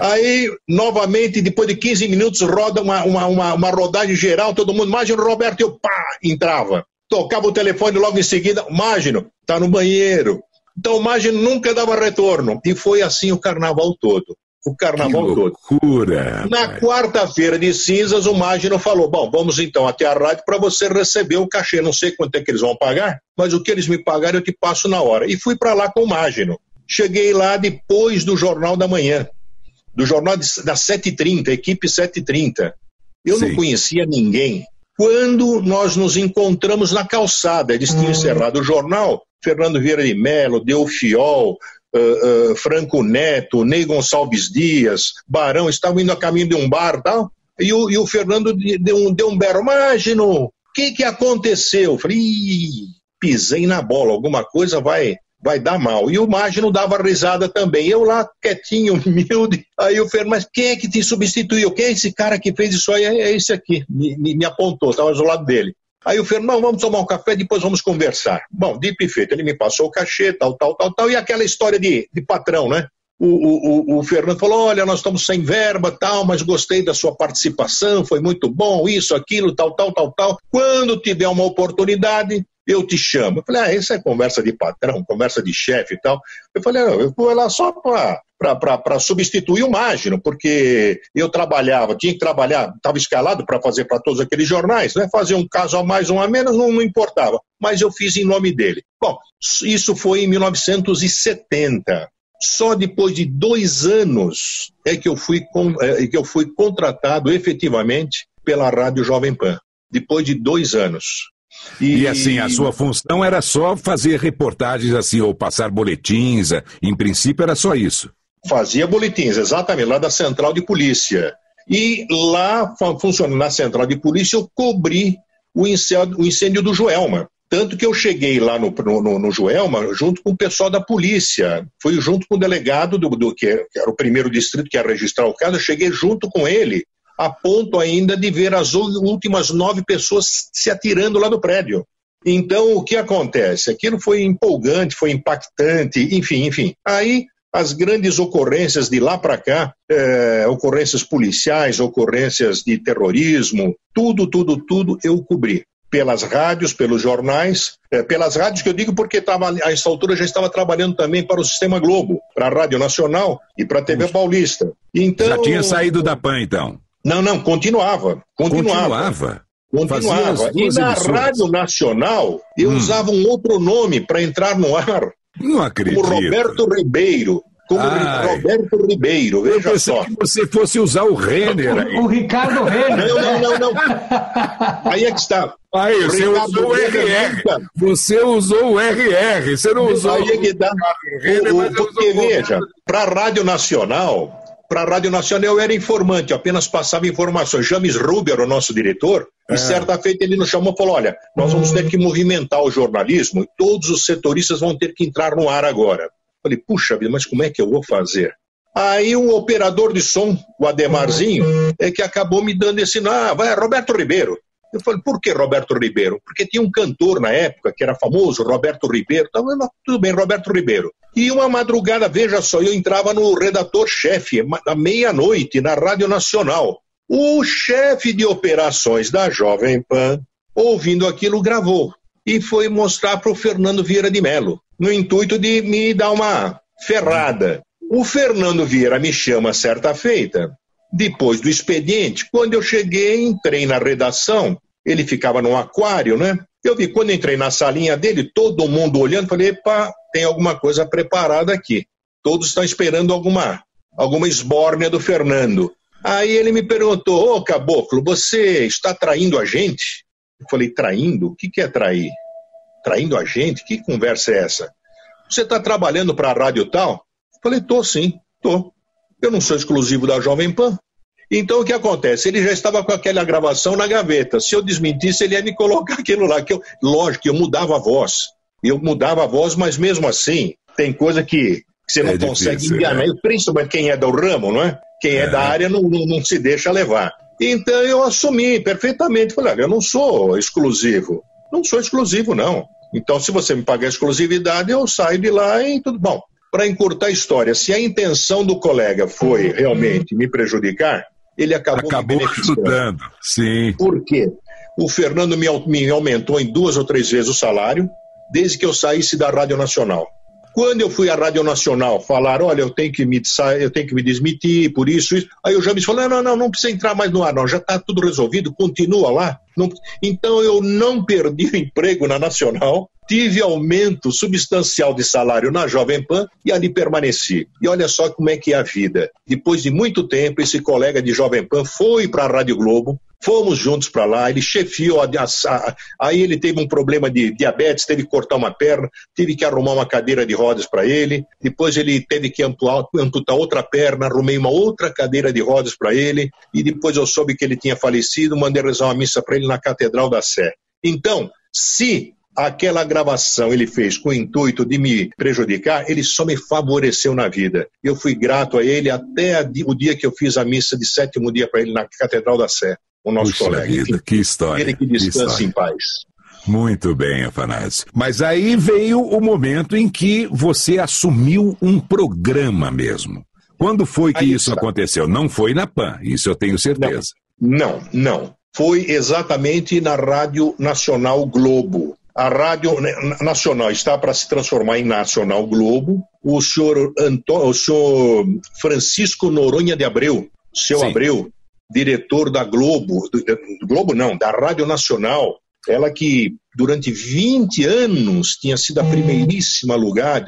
Aí, novamente, depois de 15 minutos, roda uma, uma, uma, uma rodagem geral, todo mundo, Mágino Roberto, eu pá, entrava tocava o telefone logo em seguida, Mágino, está no banheiro. Então o Mágino nunca dava retorno. E foi assim o carnaval todo. O carnaval que loucura, todo. Na quarta-feira de cinzas, o Mágino falou: Bom, vamos então até a rádio para você receber o cachê. Não sei quanto é que eles vão pagar, mas o que eles me pagarem eu te passo na hora. E fui para lá com o Mágino. Cheguei lá depois do Jornal da Manhã, do Jornal de, da 7h30, equipe 7h30. Eu Sim. não conhecia ninguém quando nós nos encontramos na calçada. Eles tinham hum. encerrado o jornal, Fernando Vieira de Mello, Delfiol, uh, uh, Franco Neto, Ney Gonçalves Dias, Barão, estavam indo a caminho de um bar tal, e o, e o Fernando deu um, deu um berro, imagino, o que, que aconteceu? Eu falei, pisei na bola, alguma coisa vai vai dar mal. E o Magno dava risada também. Eu lá, quietinho, humilde. Aí o Fer, mas quem é que te substituiu? Quem é esse cara que fez isso aí? É esse aqui. Me, me, me apontou, estava do lado dele. Aí o Fer, não, vamos tomar um café, depois vamos conversar. Bom, dito e feito, ele me passou o cachê, tal, tal, tal, tal, e aquela história de, de patrão, né? o, o, o, Fernando falou: olha, nós estamos sem verba, tal, mas gostei da sua participação, foi muito bom, isso, aquilo, tal, tal, tal, tal. Quando tiver uma oportunidade, eu te chamo. Eu falei, ah, isso é conversa de patrão, conversa de chefe e tal. Eu falei, não, eu vou lá só para substituir o Magno, porque eu trabalhava, tinha que trabalhar, estava escalado para fazer para todos aqueles jornais, né? fazer um caso a mais, um a menos, não, não importava. Mas eu fiz em nome dele. Bom, isso foi em 1970. Só depois de dois anos é que eu fui, é que eu fui contratado efetivamente pela Rádio Jovem Pan. Depois de dois anos. E... e... assim, a sua função era só fazer reportagens assim, ou passar boletins, é, em princípio era só isso. Fazia boletins, exatamente, lá da central de polícia. E lá, funcionando na central de polícia, eu cobri o incêndio, o incêndio do Joelma. Tanto que eu cheguei lá no, no, no, Joelma junto com o pessoal da polícia. Fui junto com o delegado do, do que, era o primeiro distrito que ia registrar o caso, eu cheguei junto com ele a ponto ainda de ver as últimas nove pessoas se atirando lá do prédio. Então, o que acontece? Aquilo foi empolgante, foi impactante, enfim, enfim. Aí, as grandes ocorrências de lá para cá, é, ocorrências policiais, ocorrências de terrorismo, tudo, tudo, tudo eu cobri. Pelas rádios, pelos jornais, é, pelas rádios que eu digo porque tava, a essa altura já estava trabalhando também para o Sistema Globo, para a Rádio Nacional e para a TV Paulista. Então, já tinha saído da PAN, então? Não, não, continuava. Continuava. Continuava. E na emissoras. Rádio Nacional, eu hum. usava um outro nome para entrar no ar. Não acredito. Como Roberto Ribeiro. Como Ai. Roberto Ribeiro, veja eu só. que você fosse usar o Renner aí. O Ricardo Renner. Não, não, não, não. Aí é que está. Aí, você Ricardo usou o RR. Você usou o RR, você não usou aí é que dá. O, o, porque, veja, para a Rádio Nacional, para a Rádio Nacional eu era informante, eu apenas passava informações. James Rubio era o nosso diretor, é. e certa feita ele nos chamou e falou: olha, nós vamos ter que movimentar o jornalismo e todos os setoristas vão ter que entrar no ar agora. Falei, puxa vida, mas como é que eu vou fazer? Aí o operador de som, o Ademarzinho, é que acabou me dando esse nome. Ah, vai, Roberto Ribeiro. Eu falei, por que Roberto Ribeiro? Porque tinha um cantor na época que era famoso, Roberto Ribeiro. Então, tudo bem, Roberto Ribeiro. E uma madrugada, veja só, eu entrava no redator-chefe, à meia-noite, na Rádio Nacional. O chefe de operações da Jovem Pan, ouvindo aquilo, gravou e foi mostrar para o Fernando Vieira de Mello, no intuito de me dar uma ferrada. O Fernando Vieira me chama certa feita, depois do expediente, quando eu cheguei, entrei na redação, ele ficava num aquário, né? Eu vi, quando entrei na salinha dele, todo mundo olhando, falei, epa, tem alguma coisa preparada aqui. Todos estão esperando alguma, alguma esbórnia do Fernando. Aí ele me perguntou, ô caboclo, você está traindo a gente? Eu falei, traindo? O que, que é trair? Traindo a gente? Que conversa é essa? Você está trabalhando para a rádio tal? Eu falei, tô sim, tô. Eu não sou exclusivo da Jovem Pan. Então o que acontece? Ele já estava com aquela gravação na gaveta. Se eu desmentisse, ele ia me colocar aquilo lá. Que eu, lógico, eu mudava a voz. Eu mudava a voz, mas mesmo assim, tem coisa que, você não é consegue difícil, enganar. É. Principalmente quem é do ramo, não é? Quem é, é da área não, não, não, se deixa levar. Então eu assumi perfeitamente. Falei, olha, eu não sou exclusivo. Não sou exclusivo, não. Então, se você me pagar exclusividade, eu saio de lá e tudo bom. Para encurtar a história, se a intenção do colega foi realmente me prejudicar, ele acabou, acabou me ajudando. Sim. Por quê? O Fernando me, me aumentou em duas ou três vezes o salário, desde que eu saísse da Rádio Nacional. Quando eu fui à Rádio Nacional falar, olha, eu tenho que me, eu tenho que me desmitir por isso, isso. aí o James falou, não, não, não precisa entrar mais no ar, não, já está tudo resolvido, continua lá. Não... Então eu não perdi o emprego na Nacional, tive aumento substancial de salário na Jovem Pan e ali permaneci. E olha só como é que é a vida. Depois de muito tempo, esse colega de Jovem Pan foi para a Rádio Globo, Fomos juntos para lá, ele chefiou, a, a, aí ele teve um problema de diabetes, teve que cortar uma perna, teve que arrumar uma cadeira de rodas para ele, depois ele teve que amputar, amputar outra perna, arrumei uma outra cadeira de rodas para ele, e depois eu soube que ele tinha falecido, mandei rezar uma missa para ele na Catedral da Sé. Então, se aquela gravação ele fez com o intuito de me prejudicar, ele só me favoreceu na vida. Eu fui grato a ele até o dia que eu fiz a missa de sétimo dia para ele na Catedral da Sé o nosso Puxa colega. Vida, que história. Ele que descanse em paz. Muito bem, Afanásio. Mas aí veio o momento em que você assumiu um programa mesmo. Quando foi que aí isso está. aconteceu? Não foi na PAN, isso eu tenho certeza. Não, não. não. Foi exatamente na Rádio Nacional Globo. A Rádio Nacional está para se transformar em Nacional Globo. O senhor, Antônio, o senhor Francisco Noronha de Abreu, seu Sim. Abreu, diretor da Globo, do, do Globo não, da Rádio Nacional, ela que durante 20 anos tinha sido a primeiríssima lugar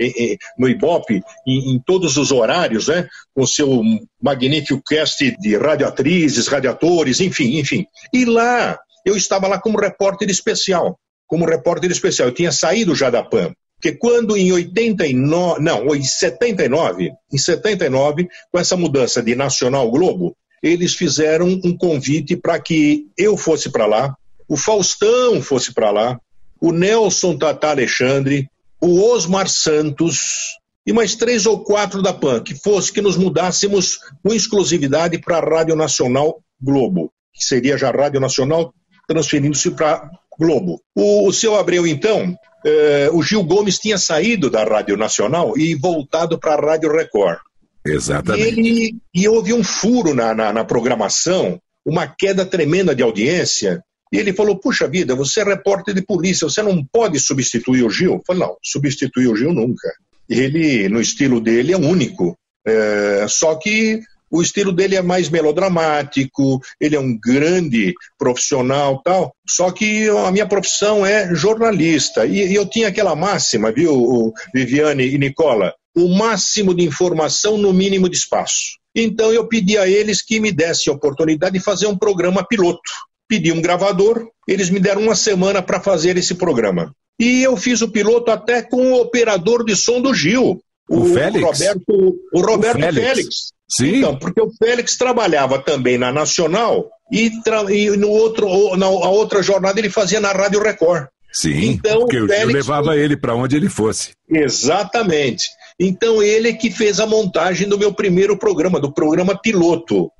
eh, no Ibope, em, em, todos os horários, né? com seu magnífico cast de radioatrizes, radiatores, enfim, enfim. E lá, eu estava lá como repórter especial, como repórter especial. Eu tinha saído já da PAN, porque quando em 89, não, em 79, em 79, com essa mudança de Nacional Globo, eles fizeram um convite para que eu fosse para lá, o Faustão fosse para lá, o Nelson Tata Alexandre, o Osmar Santos e mais três ou quatro da PAN, que fosse que nos mudássemos com exclusividade para a Rádio Nacional Globo, que seria já a Rádio Nacional transferindo-se para Globo. O, o seu Abreu, então, eh, o Gil Gomes tinha saído da Rádio Nacional e voltado para a Rádio Record. Exatamente. E, ele, e houve um furo na, na, na programação, uma queda tremenda de audiência, e ele falou: Puxa vida, você é repórter de polícia, você não pode substituir o Gil? Eu falei: Não, substituir o Gil nunca. Ele, no estilo dele, é único. É, só que o estilo dele é mais melodramático, ele é um grande profissional tal. Só que a minha profissão é jornalista. E, e eu tinha aquela máxima, viu, Viviane e Nicola? O máximo de informação no mínimo de espaço. Então eu pedi a eles que me dessem a oportunidade de fazer um programa piloto pedi um gravador, eles me deram uma semana para fazer esse programa. E eu fiz o piloto até com o operador de som do Gil, o, o Félix. Roberto, o Roberto o Félix. Félix. Sim. Então, porque o Félix trabalhava também na Nacional e, e no outro, na a outra jornada ele fazia na Rádio Record. Sim, então, porque o Félix levava ele para onde ele fosse. Exatamente. Então ele que fez a montagem do meu primeiro programa, do programa piloto.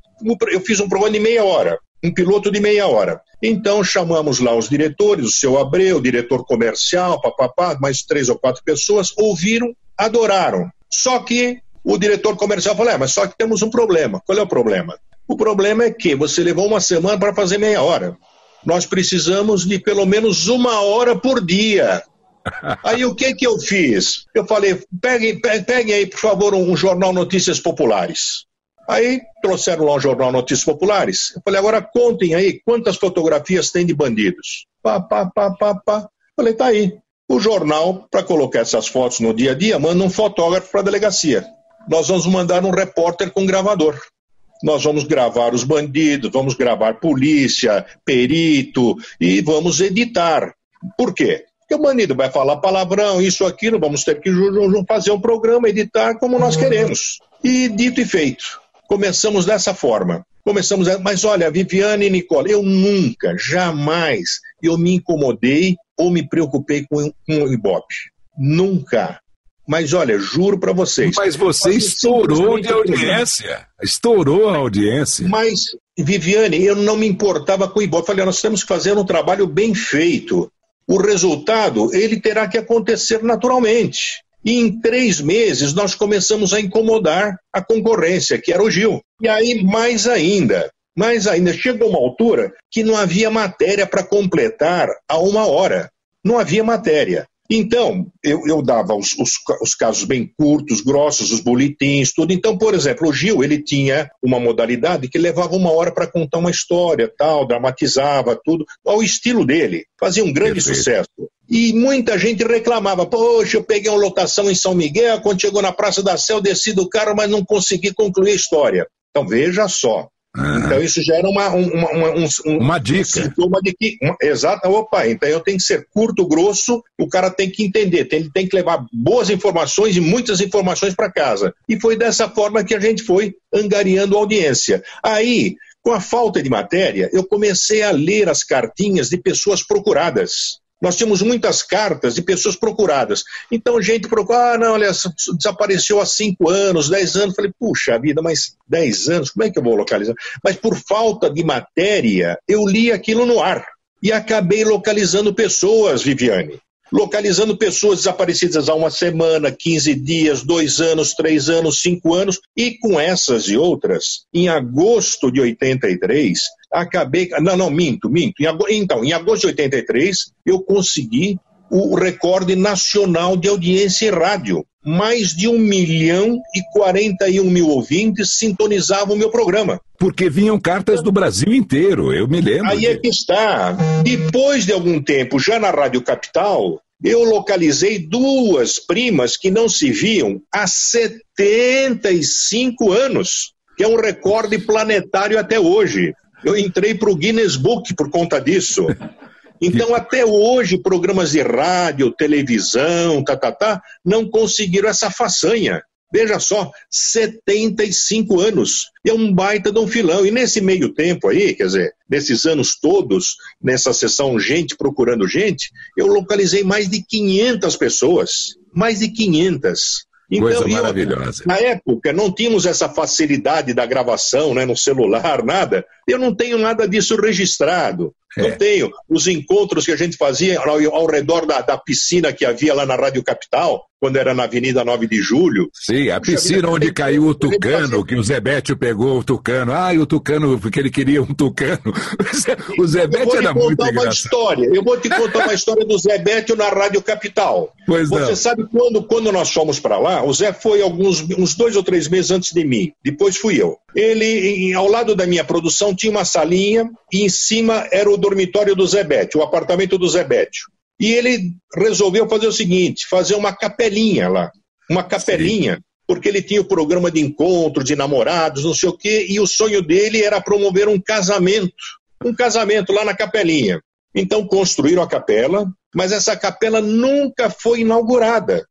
Eu fiz um programa de meia hora um piloto de meia hora. Então chamamos lá os diretores, o seu Abreu, o diretor comercial, papapá, mais três ou quatro pessoas, ouviram, adoraram. Só que o diretor comercial falou: é, mas só que temos um problema. Qual é o problema? O problema é que você levou uma semana para fazer meia hora. Nós precisamos de pelo menos uma hora por dia. Aí o que que eu fiz? Eu falei, peguem, peguem aí, por favor, um jornal Notícias Populares. Aí trouxeram lá o jornal Notícias Populares. Eu falei, agora contem aí quantas fotografias tem de bandidos. Pá, pá, pá, pá, pá. Falei, tá aí. O jornal, para colocar essas fotos no dia a dia, manda um fotógrafo para a delegacia. Nós vamos mandar um repórter com gravador. Nós vamos gravar os bandidos, vamos gravar polícia, perito e vamos editar. Por quê? Porque o bandido vai falar palavrão, isso, aquilo, vamos ter que fazer um programa, editar como nós queremos. E dito e feito. Começamos dessa forma. Começamos, mas olha, Viviane e Nicole, eu nunca, jamais, eu me incomodei ou me preocupei com, com o Ibope. Nunca. Mas olha, juro para vocês. Mas você estourou de audiência. Estourou a audiência. Mas, Viviane, eu não me importava com o Ibope. Falei, nós temos que fazer um trabalho bem feito. O resultado, ele terá que acontecer naturalmente. E em três meses nós começamos a incomodar a concorrência, que era o Gil. E aí, mais ainda, mais ainda, chegou uma altura que não havia matéria para completar a uma hora. Não havia matéria. Então, eu, eu dava os, os, os, casos bem curtos, grossos, os boletins, tudo. Então, por exemplo, o Gil, ele tinha uma modalidade que levava uma hora para contar uma história, tal, dramatizava tudo, ao estilo dele. Fazia um grande Perfeito. sucesso. E muita gente reclamava, poxa, eu peguei uma lotação em São Miguel, quando chegou na Praça da Sé, eu desci do carro, mas não consegui concluir a história. Então, veja só, Uhum. Então isso gera uma, uma, uma, um, uma dica. Um sintoma de que. Uma, exato, opa, então eu tenho que ser curto, grosso, o cara tem que entender, tem, tem que levar boas informações e muitas informações para casa. E foi dessa forma que a gente foi angariando audiência. Aí, com a falta de matéria, eu comecei a ler as cartinhas de pessoas procuradas. Nós tínhamos muitas cartas de pessoas procuradas. Então, gente procura, ah, não, olha, desapareceu há cinco anos, dez anos. Falei, puxa vida, mas dez anos, como é que eu vou localizar? Mas por falta de matéria, eu li aquilo no ar. E acabei localizando pessoas, Viviane. Localizando pessoas desaparecidas há uma semana, 15 dias, dois anos, três anos, cinco anos, e com essas e outras, em agosto de 83, acabei. Não, não, minto, minto. Então, em agosto de 83, eu consegui o recorde nacional de audiência em rádio. Mais de 1 milhão e 41 mil ouvintes sintonizavam o meu programa. Porque vinham cartas do Brasil inteiro, eu me lembro. Aí é que está. Depois de algum tempo, já na Rádio Capital, eu localizei duas primas que não se viam há 75 anos, que é um recorde planetário até hoje. Eu entrei para o Guinness Book por conta disso. Então, até hoje, programas de rádio, televisão, tá, tá, tá, não conseguiram essa façanha. Veja só, 75 anos. É um baita de um filão. E nesse meio tempo aí, quer dizer, nesses anos todos, nessa sessão Gente Procurando Gente, eu localizei mais de 500 pessoas. Mais de 500. Então, Coisa maravilhosa. Eu, na época, não tínhamos essa facilidade da gravação né, no celular, nada. Eu não tenho nada disso registrado. Não é. tenho. Os encontros que a gente fazia ao, ao redor da, da, piscina que havia lá na Rádio Capital, quando era na Avenida 9 de Julho. Sim, a piscina onde caiu o tucano, que o Zebete pegou o tucano. Ah, e o tucano, porque ele queria um tucano. O Zebete era muito uma engraçado. História. Eu vou te contar uma história do Zebete na Rádio Capital. Pois Você não. sabe quando, quando nós fomos para lá, o Zé foi alguns uns dois ou três meses antes de mim. Depois fui eu. Ele, ao lado da minha produção, tinha uma salinha e em cima era o dormitório do Zebete, o apartamento do Zebete. E ele resolveu fazer o seguinte: fazer uma capelinha lá. Uma capelinha, Sim. porque ele tinha o programa de encontro, de namorados, não sei o quê, e o sonho dele era promover um casamento. Um casamento lá na capelinha. Então construíram a capela, mas essa capela nunca foi inaugurada.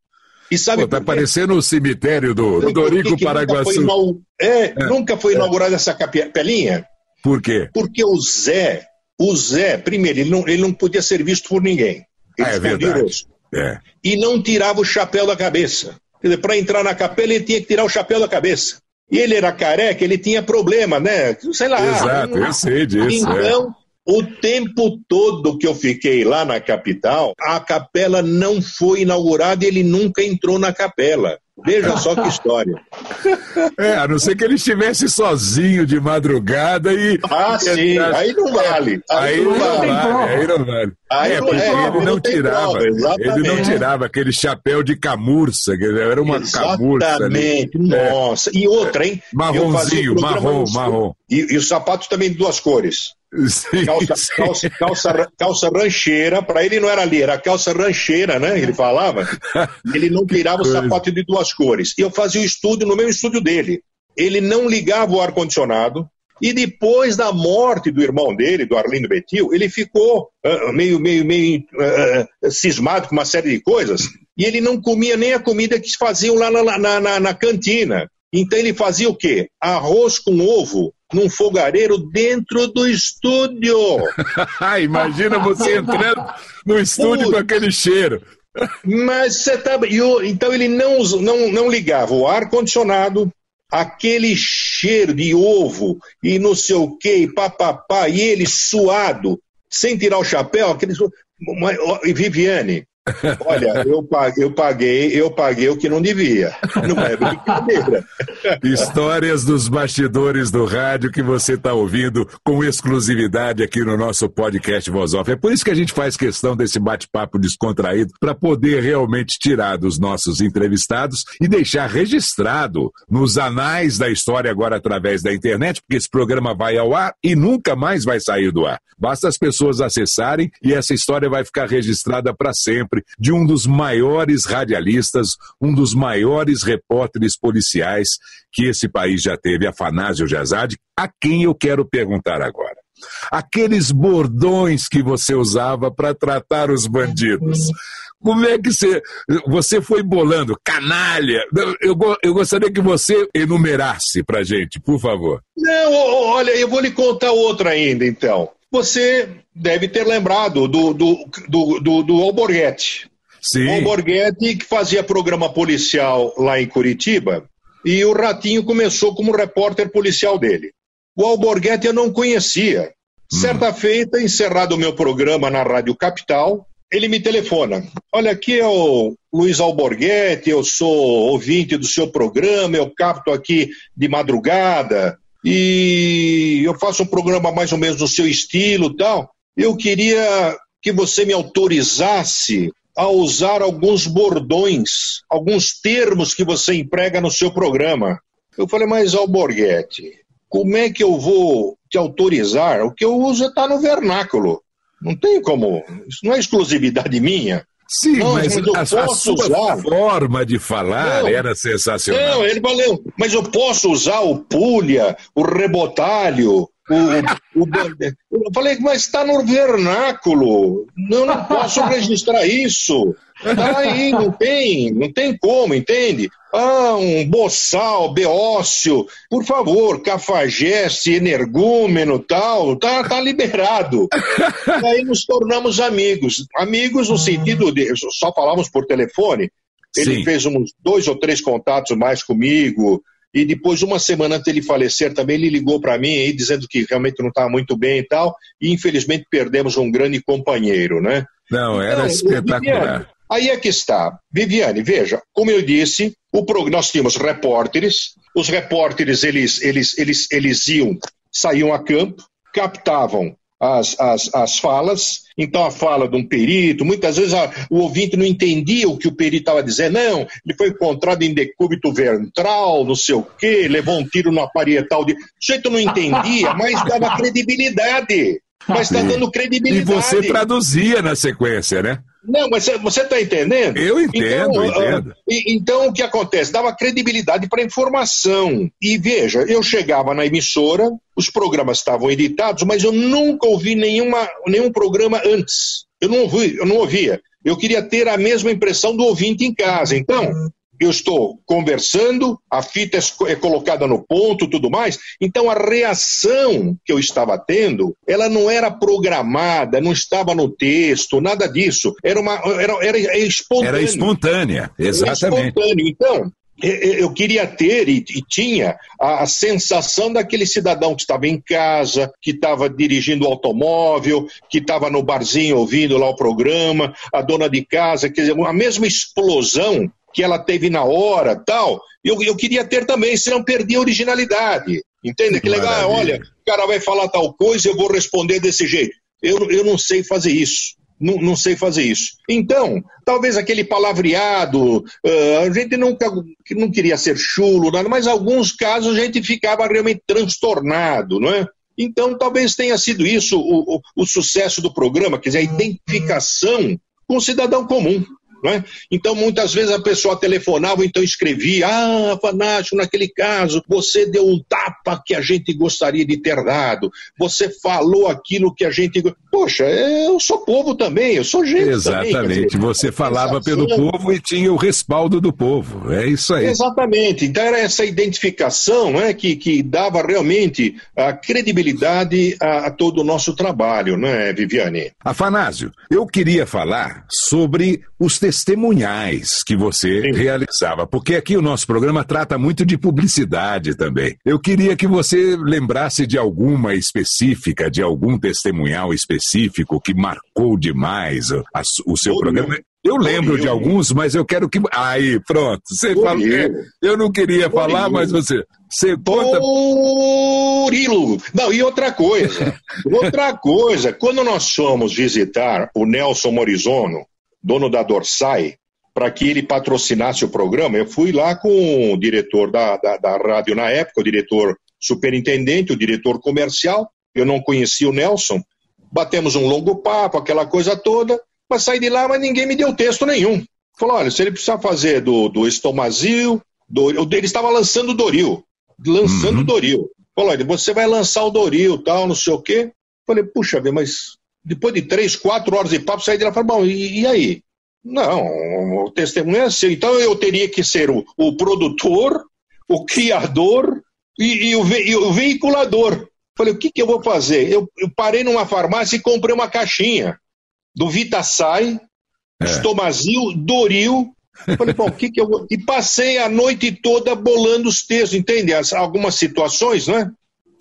E sabe Pô, tá parecendo o cemitério do, do Dorico Paraguaçu. Nunca foi, é, é, nunca foi é. inaugurada essa capelinha. Por quê? Porque o Zé, o Zé, primeiro, ele não, ele não podia ser visto por ninguém. Ah, é verdade. É. E não tirava o chapéu da cabeça. Quer dizer, para entrar na capela, ele tinha que tirar o chapéu da cabeça. E ele era careca, ele tinha problema, né? Sei lá. Exato, eu sei disso. É. Então, o tempo todo que eu fiquei lá na capital, a capela não foi inaugurada e ele nunca entrou na capela. Veja só que história. É, a não ser que ele estivesse sozinho de madrugada e. Ah, sim, aí não vale. Aí, aí não, vale. vale. Aí não vale. Aí é, porque é, ele não, tirava. Prova, ele não tirava aquele chapéu de camurça, que era uma exatamente. camurça. Exatamente, nossa. E outra, hein? Marronzinho, marrom, marrom. E, e os sapatos também de duas cores. Sim, calça, sim. Calça, calça, calça, rancheira, para ele não era ali, era calça rancheira, né? Ele falava. Ele não tirava o sapato de duas cores. E eu fazia o estúdio no meu estúdio dele. Ele não ligava o ar-condicionado. E depois da morte do irmão dele, do Arlindo Betil, ele ficou uh, meio, meio, meio uh, cismado com uma série de coisas. E ele não comia nem a comida que faziam lá na, na, na, na cantina. Então ele fazia o quê? Arroz com ovo num fogareiro dentro do estúdio. Imagina você entrando no estúdio com aquele cheiro. Mas você tá. Então ele não, não, não ligava o ar-condicionado, aquele cheiro de ovo e não sei o que, e papapá, e ele suado, sem tirar o chapéu, aquele. Viviane, Olha, eu paguei, eu paguei, eu paguei o que não devia. Não é brincadeira. Histórias dos bastidores do rádio que você está ouvindo com exclusividade aqui no nosso podcast Voz Off. É por isso que a gente faz questão desse bate-papo descontraído para poder realmente tirar dos nossos entrevistados e deixar registrado nos anais da história agora através da internet, porque esse programa vai ao ar e nunca mais vai sair do ar. Basta as pessoas acessarem e essa história vai ficar registrada para sempre sempre de um dos maiores radialistas, um dos maiores repórteres policiais que esse país já teve, Afanásio Jazade, a quem eu quero perguntar agora. Aqueles bordões que você usava para tratar os bandidos. Como é que você, você foi bolando? Canalha! Eu, eu gostaria que você enumerasse para gente, por favor. Não, olha, eu vou lhe contar outra ainda, então. Você deve ter lembrado do, do, do, do, do Alborguete. Sim. O Alborguete que fazia programa policial lá em Curitiba e o Ratinho começou como repórter policial dele. O Alborguete eu não conhecia. Certa feita, encerrado o meu programa na Rádio Capital, ele me telefona. Olha, aqui é o Luiz Alborguete, eu sou ouvinte do seu programa, eu capto aqui de madrugada e eu faço um programa mais ou menos no seu estilo tal. Eu queria que você me autorizasse a usar alguns bordões, alguns termos que você emprega no seu programa. Eu falei, mas Alborguete, como é que eu vou te autorizar? O que eu uso está no vernáculo. Não tem como. Isso não é exclusividade minha. Sim, não, mas, mas a, a, sua usar. forma de falar não, era sensacional. Não, ele valeu. Mas eu posso usar o pulha, o rebotalho, o, o, eu falei, mas está no vernáculo. Eu não posso registrar isso. Tá aí, não tem, não tem como, entende? Ah, um boçal, beócio, por favor, cafajeste, energúmeno, tal, tá, tá liberado. aí nos tornamos amigos. Amigos no sentido de, só falávamos por telefone. Ele Sim. fez uns dois ou três contatos mais comigo, e depois, uma semana antes de ele falecer, também ele ligou para mim aí, dizendo que realmente não estava muito bem e tal, e infelizmente perdemos um grande companheiro, né? Não, era então, espetacular. Viviane, aí é que está. Viviane, veja, como eu disse, o nós tínhamos repórteres, os repórteres, eles, eles, eles, eles iam, saíam a campo, captavam as, as, as falas. Então, a fala de um perito, muitas vezes a, o ouvinte não entendia o que o perito estava dizendo. Não, ele foi encontrado em decúbito ventral, não sei o quê, levou um tiro na parietal. De... O sujeito não entendia, mas dava credibilidade. Mas está dando credibilidade. E você traduzia na sequência, né? Não, mas você está entendendo? Eu entendo, então, eu entendo. Então, o que acontece? Dava credibilidade para a informação. E veja, eu chegava na emissora, os programas estavam editados, mas eu nunca ouvi nenhuma, nenhum programa antes. Eu não, ouvi, eu não ouvia. Eu queria ter a mesma impressão do ouvinte em casa. Então, eu estou conversando, a fita é, colocada no ponto, tudo mais. Então a reação que eu estava tendo, ela não era programada, não estava no texto, nada disso. Era uma era, era espontânea. Era espontânea, exatamente. Espontâneo. Então, eu queria ter e, tinha a, a, sensação daquele cidadão que estava em casa, que estava dirigindo o automóvel, que estava no barzinho ouvindo lá o programa, a dona de casa, quer dizer, a mesma explosão que ela teve na hora tal. Eu, eu queria ter também, senão perdia a originalidade. Entende? Que legal, olha, o cara vai falar tal coisa, eu vou responder desse jeito. Eu, eu não sei fazer isso. Não, não sei fazer isso. Então, talvez aquele palavreado, uh, a gente nunca não queria ser chulo, nada, mas em alguns casos a gente ficava realmente transtornado, não é? Então, talvez tenha sido isso o, o, o sucesso do programa, quer dizer, a identificação com o cidadão comum. É? Então, muitas vezes a pessoa telefonava, então escrevia: Ah, Fanático, naquele caso, você deu um tapa que a gente gostaria de ter dado, você falou aquilo que a gente. Poxa, eu sou povo também, eu sou gente. Exatamente, também, você falava pelo povo e tinha o respaldo do povo, é isso aí. Exatamente, então era essa identificação né, que, que dava realmente a credibilidade a, a todo o nosso trabalho, né, Viviane? Afanásio, eu queria falar sobre os testemunhais que você Sim. realizava, porque aqui o nosso programa trata muito de publicidade também. Eu queria que você lembrasse de alguma específica, de algum testemunhal específico que marcou demais o, a, o seu programa. Eu lembro de alguns, mas eu quero que. Aí, pronto. Você fala. Eu não queria falar, mas você. Você conta. Murilo! Não, e outra coisa. outra coisa. Quando nós fomos visitar o Nelson Morizono, dono da Dorsai, para que ele patrocinasse o programa. Eu fui lá com o diretor da, da, da rádio na época, o diretor superintendente, o diretor comercial. Eu não conhecia o Nelson. Batemos um longo papo, aquela coisa toda, mas saí de lá, mas ninguém me deu texto nenhum. Falou: olha, se ele precisar fazer do, do Estomazil, do, ele estava lançando o Doril, lançando o uhum. Doril. Falou: olha, você vai lançar o Doril, tal, não sei o quê. Falei: puxa, mas depois de três, quatro horas de papo, saí de lá e falei, bom, e, e, aí? Não, o testemunho é assim. Então eu teria que ser o, o produtor, o criador e, e, o, ve, e, o, veiculador. Falei, o que, que eu vou fazer? Eu, eu, parei numa farmácia e comprei uma caixinha do Vitasai, é. Estomazil, Doril. Falei, bom, o que, que eu vou. E passei a noite toda bolando os textos, entende? As, algumas situações, né?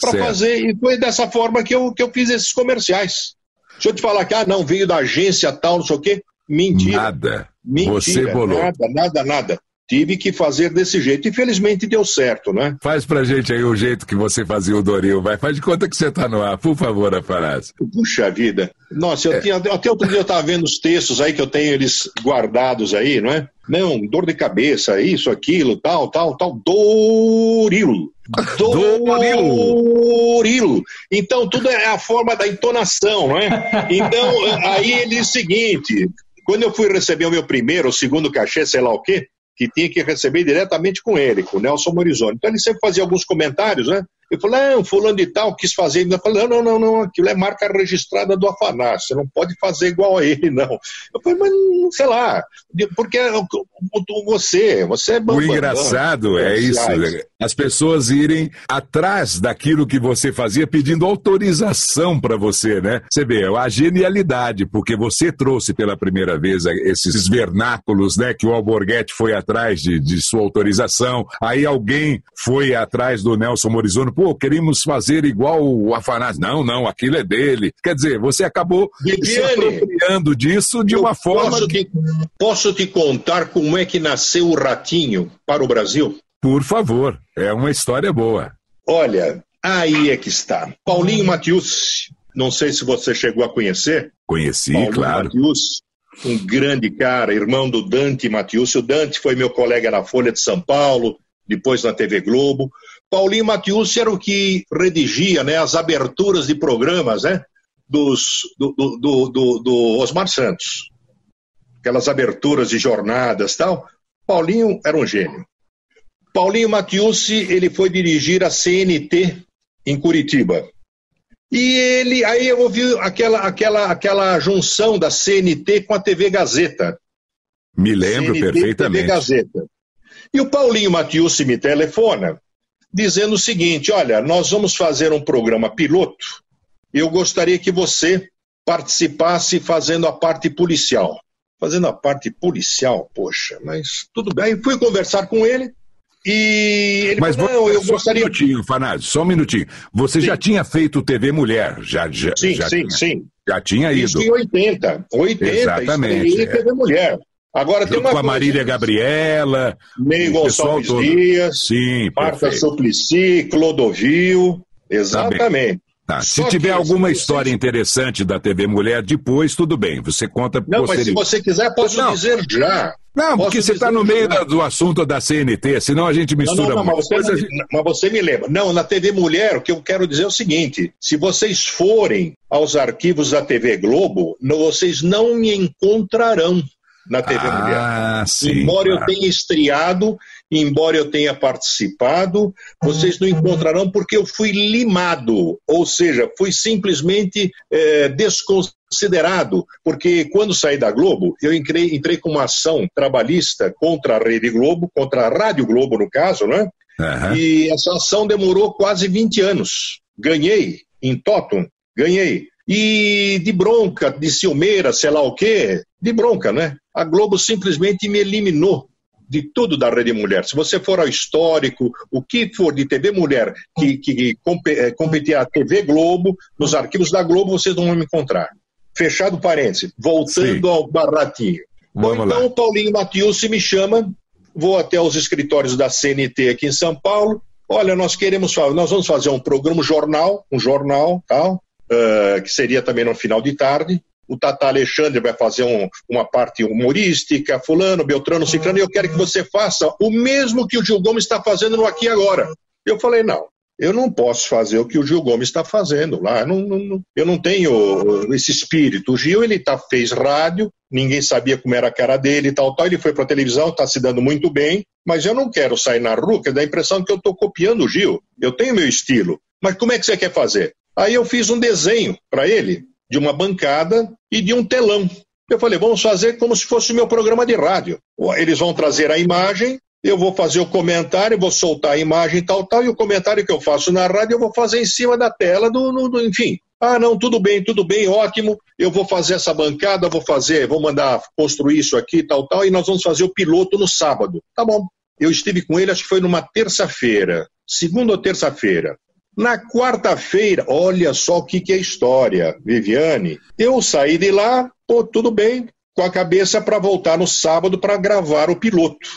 para fazer. E foi dessa forma que eu, que eu fiz esses comerciais. Se eu te falar que, ah, não, veio da agência tal, não sei o quê, mentira. Nada. Mentira, Você bolou. Nada, nada, nada. Tive que fazer desse jeito. Infelizmente deu certo, né? Faz pra gente aí o jeito que você fazia o Doril, vai. Faz de conta que você tá no ar, por favor, Afanásio. Puxa vida. Nossa, eu É. tinha, até outro dia eu estava vendo os textos aí que eu tenho eles guardados aí, não é? Não, dor de cabeça, isso, aquilo, tal, tal, tal. Dorilo. Dorilo. Então, tudo é a forma da entonação, não é? Então, aí ele diz o seguinte: quando eu fui receber o meu primeiro ou segundo cachê, sei lá o quê, que tinha que receber diretamente com ele, com o Nelson Morizoni. Então ele sempre fazia alguns comentários, né? Eu falei, não, fulano de tal quis fazer. Eu falei, não, não, não, aquilo é marca registrada do Afanásio, você não pode fazer igual a ele, não. Eu falei, mas sei lá, porque você, você é O engraçado é isso, né? As pessoas irem atrás daquilo que você fazia pedindo autorização para você, né? Você vê, a genialidade, porque você trouxe pela primeira vez esses vernáculos, né? Que o Alborguete foi atrás de, de sua autorização, aí alguém foi atrás do Nelson Morizono, pô, queríamos fazer igual o Afanásio. Não, não, aquilo é dele. Quer dizer, você acabou se Viviane, apropriando disso de uma forma Posso que... te, posso te contar como é que nasceu o Ratinho para o Brasil? Por favor, é uma história boa. Olha, aí é que está. Paulinho Matius, não sei se você chegou a conhecer. Conheci, Paulinho claro. Matius, um grande cara, irmão do Dante Matius. O Dante foi meu colega na Folha de São Paulo, depois na TV Globo. Paulinho Matius era o que redigia né, as aberturas de programas né, dos, do, do, do, do, do Osmar Santos. Aquelas aberturas de jornadas tal. Paulinho era um gênio. Paulinho Matiusi, ele foi dirigir a CNT em Curitiba. E ele, aí eu ouvi aquela, aquela, aquela junção da CNT com a TV Gazeta. Me lembro CNT, perfeitamente. TV Gazeta. E o Paulinho Matiusi me telefona dizendo o seguinte: olha, nós vamos fazer um programa piloto. Eu gostaria que você participasse fazendo a parte policial. Fazendo a parte policial, poxa, mas tudo bem. Fui conversar com ele e ele Mas falou: não, eu só gostaria. um minutinho, Fanásio, só um minutinho. Você Sim. já tinha feito TV Mulher, já, já, Sim, já, sim, tinha, sim. já tinha Isso ido. em 80. 80, Exatamente, estreei é. TV Mulher. Agora tem Junto uma com a coisa, Marília Gabriela, Ney Gonçalves todo. Dias, sim, Marta perfeito. Suplicy, Clodovil. Exatamente. Tá, Se Só tiver alguma se história interessante da TV Mulher, depois tudo bem, você conta Não, mas se você quiser, posso Não. dizer já. Não, porque Posso você está no meio da- do assunto da CNT, senão a gente Não, mistura não, não, mas muito. você, gente- mas você me lembra. Não, na TV Mulher, o que eu quero dizer é o seguinte: se vocês forem aos arquivos da TV Globo, não- vocês não me encontrarão na TV Mulher. Ah, sim. embora eu claro. tenha estreado, embora eu tenha participado, vocês não encontrarão porque eu fui limado, ou seja, fui simplesmente eh, desconsiderado, porque quando saí da Globo, eu entrei, entrei com uma ação trabalhista contra a Rede Globo, contra a Rádio Globo, no caso, né? Aham. E essa ação demorou quase 20 anos. Ganhei em Totum, ganhei. E de bronca, de ciumeira, sei lá o quê, de bronca, né? A Globo simplesmente me eliminou de tudo da Rede Mulher. Se você for ao histórico, o que for de TV Mulher que, que eh, competia a TV Globo, nos arquivos da Globo, vocês não vão me encontrar. Fechado parênteses, voltando Sim. ao baratinho. Bom, Vamos então lá. o Paulinho Matiusi me chama, vou até os escritórios da CNT aqui em São Paulo. Olha, nós queremos nós vamos fazer um programa um jornal, um jornal, tal, eh, que seria também no final de tarde. O Tata Alexandre vai fazer um- uma parte humorística, fulano, Beltrano, Ciclano, e eu quero que você faça o mesmo que o Gil Gomes está fazendo no Aqui Agora. Eu falei, não, eu não posso fazer o que o Gil Gomes está fazendo lá. Eu não, não- eu não tenho uh, esse espírito. O Gil ele tá, fez rádio, ninguém sabia como era a cara dele tal, tal. Ele foi para televisão, está se dando muito bem, mas eu não quero sair na rua, que dá a impressão que eu estou copiando o Gil. Eu tenho meu estilo. Mas como é que você quer fazer? Aí eu fiz um desenho para ele de uma bancada e de um telão. Eu falei, vamos fazer como se fosse o meu programa de rádio. Eles vão trazer a imagem, eu vou fazer o comentário, vou soltar a imagem tal, tal, e o comentário que eu faço na rádio eu vou fazer em cima da tela do, do- do- enfim. Ah, não, tudo bem, tudo bem, ótimo. Eu vou fazer essa bancada, vou fazer, vou mandar construir isso aqui, tal, tal, e nós vamos fazer o piloto no sábado. Tá bom. Eu estive com ele, acho que foi numa terça-feira, segunda ou terça-feira. Na quarta-feira, olha só o que, que é história, Viviane. Eu saí de lá, pô, tudo bem, com a cabeça para voltar no sábado para gravar o piloto.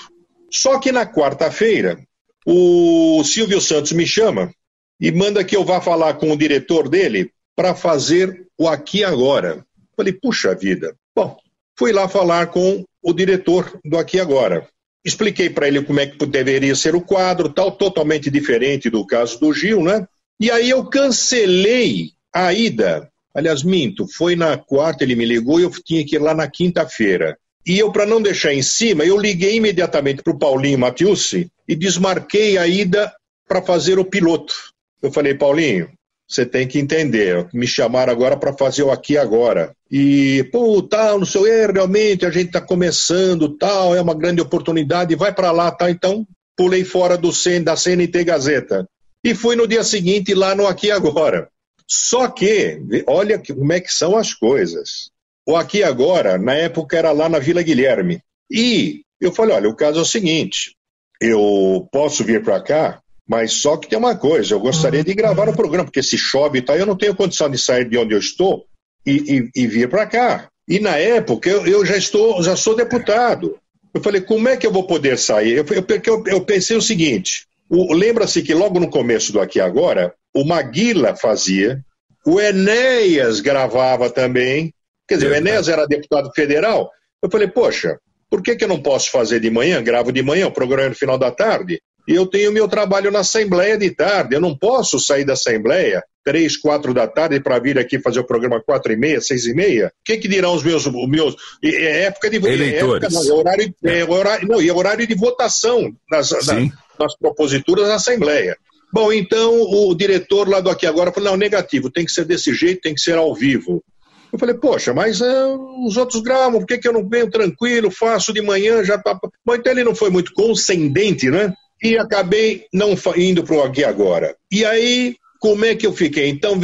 Só que na quarta-feira, o Silvio Santos me chama e manda que eu vá falar com o diretor dele para fazer o Aqui Agora. Falei, puxa vida. Bom, fui lá falar com o diretor do Aqui Agora. Expliquei para ele como é que deveria ser o quadro, tal, totalmente diferente do caso do Gil, né? E aí eu cancelei a ida. Aliás, minto, foi na quarta, ele me ligou e eu tinha que ir lá na quinta-feira. E eu, para não deixar em cima, eu liguei imediatamente para o Paulinho Matiusi e desmarquei a ida para fazer o piloto. Eu falei, Paulinho, você tem que entender, me chamaram agora para fazer o aqui agora. E, pô, tal, não sou eu, realmente, a gente está começando, tal, é uma grande oportunidade, vai para lá, tá? Então, pulei fora do CN, da CNT Gazeta. E fui no dia seguinte lá no Aqui Agora. Só que, olha como é que são as coisas. O Aqui Agora, na época, era lá na Vila Guilherme. E eu falei, olha, o caso é o seguinte, eu posso vir para cá mas só que tem uma coisa, eu gostaria de gravar o programa, porque se chove e tal, eu não tenho condição de sair de onde eu estou e, e, e vir para cá. E na época eu, eu, já estou, já sou deputado. Eu falei, como é que eu vou poder sair? Eu, eu, eu pensei o seguinte: lembra-se que logo no começo do Aqui Agora, o Maguila fazia, o Enéas gravava também. Quer dizer, o Enéas era deputado federal. Eu falei, poxa, por que, que eu não posso fazer de manhã? Gravo de manhã, o programa é no final da tarde e eu tenho meu trabalho na Assembleia de tarde. Eu não posso sair da Assembleia três, quatro da tarde para vir aqui fazer o programa quatro e meia, seis e meia. O que, que dirão os meus, os meus é época de eleitores, época, não, é horário, é, horário, não, e é horário de votação nas, na, nas proposituras da Assembleia. Bom, então o diretor lá do Aqui Agora falou: não, negativo, tem que ser desse jeito, tem que ser ao vivo. Eu falei, poxa, mas é, os outros gravam, por que, que eu não venho tranquilo, faço de manhã, já tá. Bom, então ele não foi muito condescendente, né? E acabei não indo para o aqui agora. E aí, como é que eu fiquei? Então,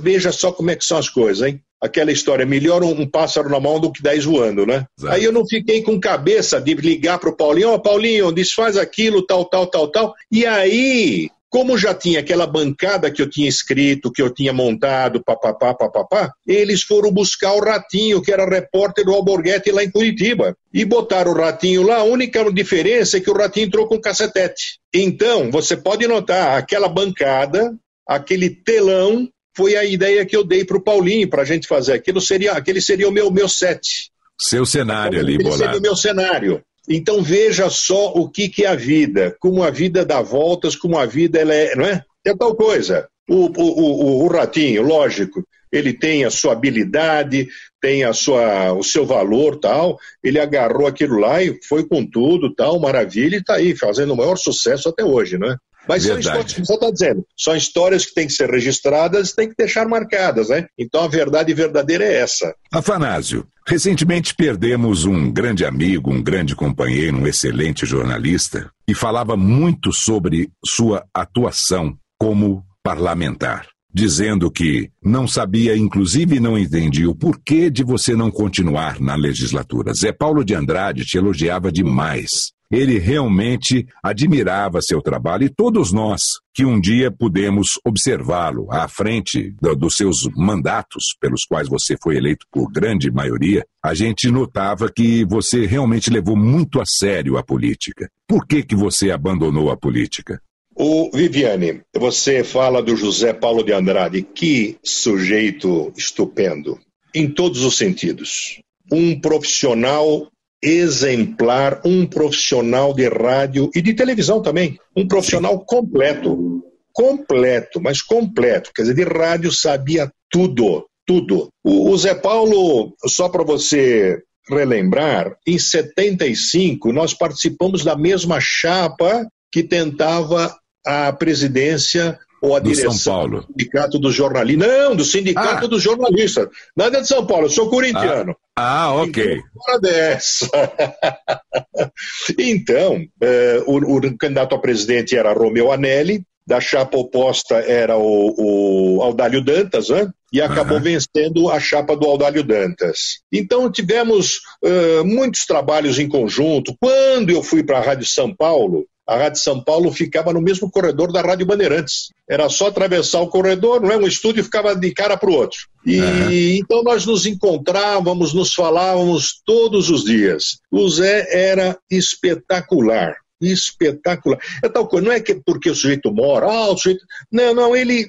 veja só como é que são as coisas, hein? Aquela história, melhor um, pássaro na mão do que dez voando, né? Exato. Aí eu não fiquei com cabeça de ligar para o Paulinho, ó, oh, Paulinho, desfaz aquilo, tal, tal, tal, tal. E aí, como já tinha aquela bancada que eu tinha escrito, que eu tinha montado, papapá, papapá, eles foram buscar o Ratinho, que era repórter do Alborguete lá em Curitiba. E botaram o Ratinho lá, a única diferença é que o Ratinho entrou com cacetete. Então, você pode notar, aquela bancada, aquele telão, foi a ideia que eu dei para o Paulinho, para a gente fazer. Aquilo seria, aquele seria o meu, meu set. Seu cenário ali, bolado. Seria o meu cenário. Então veja só o que, que é a vida, como a vida dá voltas, como a vida ela é, não é? É tal coisa. O, o, o, o ratinho, lógico, ele tem a sua habilidade, tem a sua, o seu valor tal. Ele agarrou aquilo lá e foi com tudo, tal, maravilha, e está aí, fazendo o maior sucesso até hoje, né? Mas Verdade. são histórias, você está dizendo, são histórias que têm que ser registradas e têm que deixar marcadas, né? Então a verdade verdadeira é essa. Afanásio, recentemente perdemos um grande amigo, um grande companheiro, um excelente jornalista, e falava muito sobre sua atuação como parlamentar dizendo que não sabia, inclusive não entendia o porquê de você não continuar na legislatura. Zé Paulo de Andrade te elogiava demais. Ele realmente admirava seu trabalho e todos nós que um dia pudemos observá-lo à frente do, dos seus mandatos, pelos quais você foi eleito por grande maioria, a gente notava que você realmente levou muito a sério a política. Por que, que você abandonou a política? O Viviane, você fala do José Paulo de Andrade, que sujeito estupendo, em todos os sentidos. Um profissional exemplar, um profissional de rádio e de televisão também, um profissional completo, completo, mas completo, quer dizer, de rádio sabia tudo, tudo. O Zé Paulo, só para você relembrar, em 75 nós participamos da mesma chapa que tentava a presidência ou a do direção São Paulo. do Sindicato dos Jornalistas. Não, do Sindicato ah. dos Jornalistas. Nada de São Paulo, eu sou corintiano. Ah, ah ok. Então, dessa. então, eh, o, o, candidato a presidente era Romeu Anelli, da chapa oposta era o, o Audálio Dantas, né? e acabou uhum. vencendo a chapa do Audálio Dantas. Então tivemos uh, muitos trabalhos em conjunto. Quando eu fui para a Rádio São Paulo, a Rádio São Paulo ficava no mesmo corredor da Rádio Bandeirantes. Era só atravessar o corredor, não é? Um estúdio ficava de cara para o outro. E uhum. então nós nos encontrávamos, nos falávamos todos os dias. O Zé era espetacular espetacular. É tal coisa, não é que porque o sujeito mora, ah, o sujeito. Não, não, ele.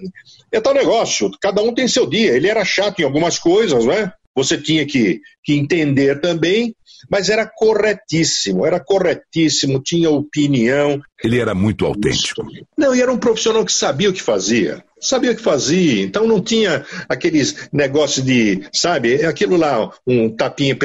É tal negócio, cada um tem seu dia. Ele era chato em algumas coisas, não é? Você tinha que, que entender também, mas era corretíssimo, era corretíssimo, tinha opinião. Ele era muito autêntico. Não, e era um profissional que sabia o que fazia. Sabia o que fazia, então não tinha aqueles negócios de, sabe, aquilo lá, um tapinha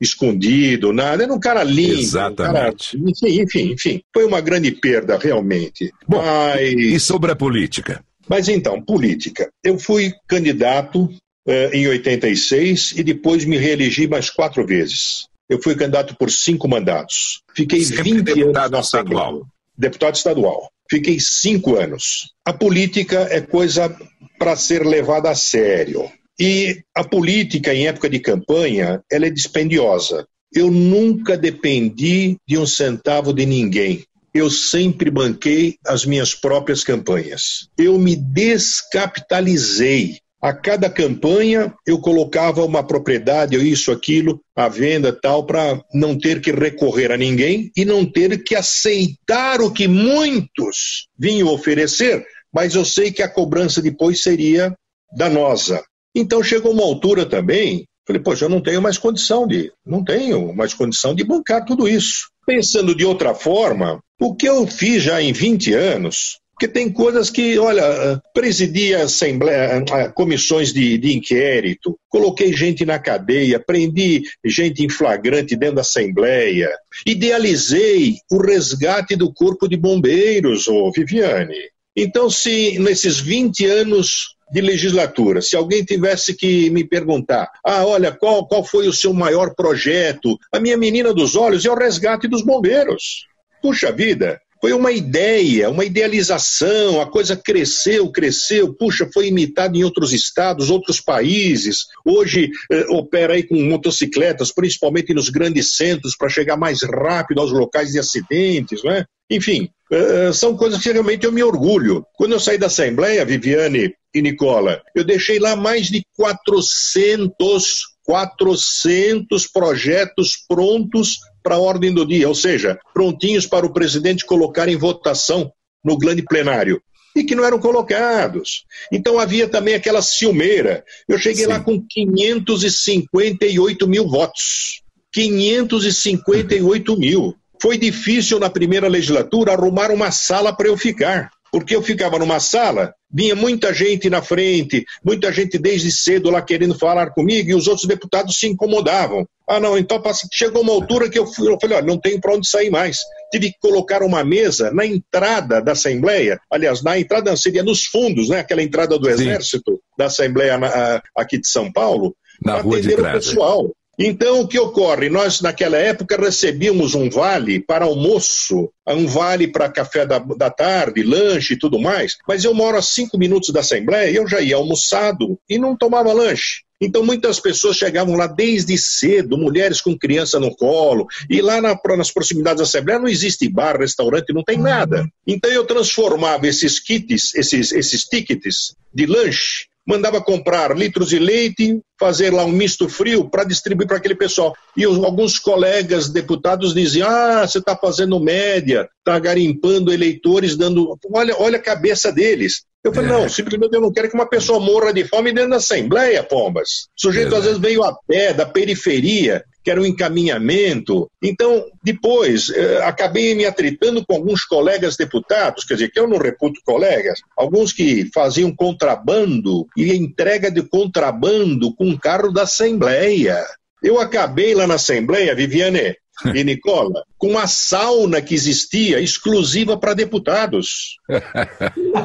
escondido, nada. Era um cara limpo. Exatamente. Um cara, enfim, enfim, enfim. Foi uma grande perda, realmente. Bom, Mas... E sobre a política? Mas então, política. Eu fui candidato eh, em 86 e depois me reelegi mais quatro vezes. Eu fui candidato por cinco mandatos. Fiquei Sempre 20 deputado anos estadual. Deputado estadual. Fiquei cinco anos. A política é coisa para ser levada a sério. E a política, em época de campanha, ela é dispendiosa. Eu nunca dependi de um centavo de ninguém. Eu sempre banquei as minhas próprias campanhas. Eu me descapitalizei. A cada campanha eu colocava uma propriedade, ou isso, aquilo, à venda, tal, para não ter que recorrer a ninguém e não ter que aceitar o que muitos vinham oferecer, mas eu sei que a cobrança depois seria danosa. Então chegou uma altura também, falei, poxa, eu não tenho mais condição de, não tenho mais condição de bancar tudo isso. Pensando de outra forma, o que eu fiz já em 20 anos, porque tem coisas que, olha, presidi assembleia, comissões de, de, inquérito, coloquei gente na cadeia, prendi gente em flagrante dentro da Assembleia, idealizei o resgate do Corpo de Bombeiros, ô Viviane. Então, se nesses 20 anos de legislatura, se alguém tivesse que me perguntar, ah, olha, qual, qual foi o seu maior projeto? A minha menina dos olhos é o resgate dos bombeiros. Puxa vida, foi uma ideia, uma idealização, a coisa cresceu, cresceu, puxa, foi imitado em outros estados, outros países. Hoje eh, opera aí com motocicletas, principalmente nos grandes centros, para chegar mais rápido aos locais de acidentes, né? Enfim, eh, são coisas que realmente eu me orgulho. Quando eu saí da Assembleia, Viviane e Nicola, eu deixei lá mais de 400 400 projetos prontos para a ordem do dia, ou seja, prontinhos para o presidente colocar em votação no grande plenário. E que não eram colocados. Então havia também aquela ciumeira. Eu cheguei Sim. lá com 558 mil votos. 558 mil. Foi difícil na primeira legislatura arrumar uma sala para eu ficar porque eu ficava numa sala, vinha muita gente na frente, muita gente desde cedo lá querendo falar comigo, e os outros deputados se incomodavam. Ah, não, então chegou uma altura que eu, fui, eu falei, olha, não tem para onde sair mais. Tive que colocar uma mesa na entrada da Assembleia, aliás, na entrada seria nos fundos, né? Aquela entrada do Sim. Exército da Assembleia na, aqui de São Paulo, rua de o pessoal. Então, o que ocorre? Nós, naquela época, recebíamos um vale para almoço, um vale para café da, da tarde, lanche e tudo mais, mas eu moro a cinco minutos da Assembleia e eu já ia almoçado e não tomava lanche. Então, muitas pessoas chegavam lá desde cedo, mulheres com criança no colo, e lá na, nas proximidades da Assembleia não existe bar, restaurante, não tem nada. Então, eu transformava esses kits, esses, esses tickets de lanche mandava comprar litros de leite, fazer lá um misto frio para distribuir para aquele pessoal. E os, alguns colegas deputados diziam: ah, você está fazendo média, está garimpando eleitores, dando. Olha, olha a cabeça deles. Eu falei, é. não, simplesmente eu não quero que uma pessoa morra de fome dentro da Assembleia, Pombas. O sujeito é. às vezes veio a pé, da periferia, que era um encaminhamento. Então, depois, eh, acabei me atritando com alguns colegas deputados, quer dizer, que eu não reputo colegas, alguns que faziam contrabando e entrega de contrabando com carro da Assembleia. Eu acabei lá na Assembleia, Viviane, e Nicola, com uma sauna que existia exclusiva para deputados.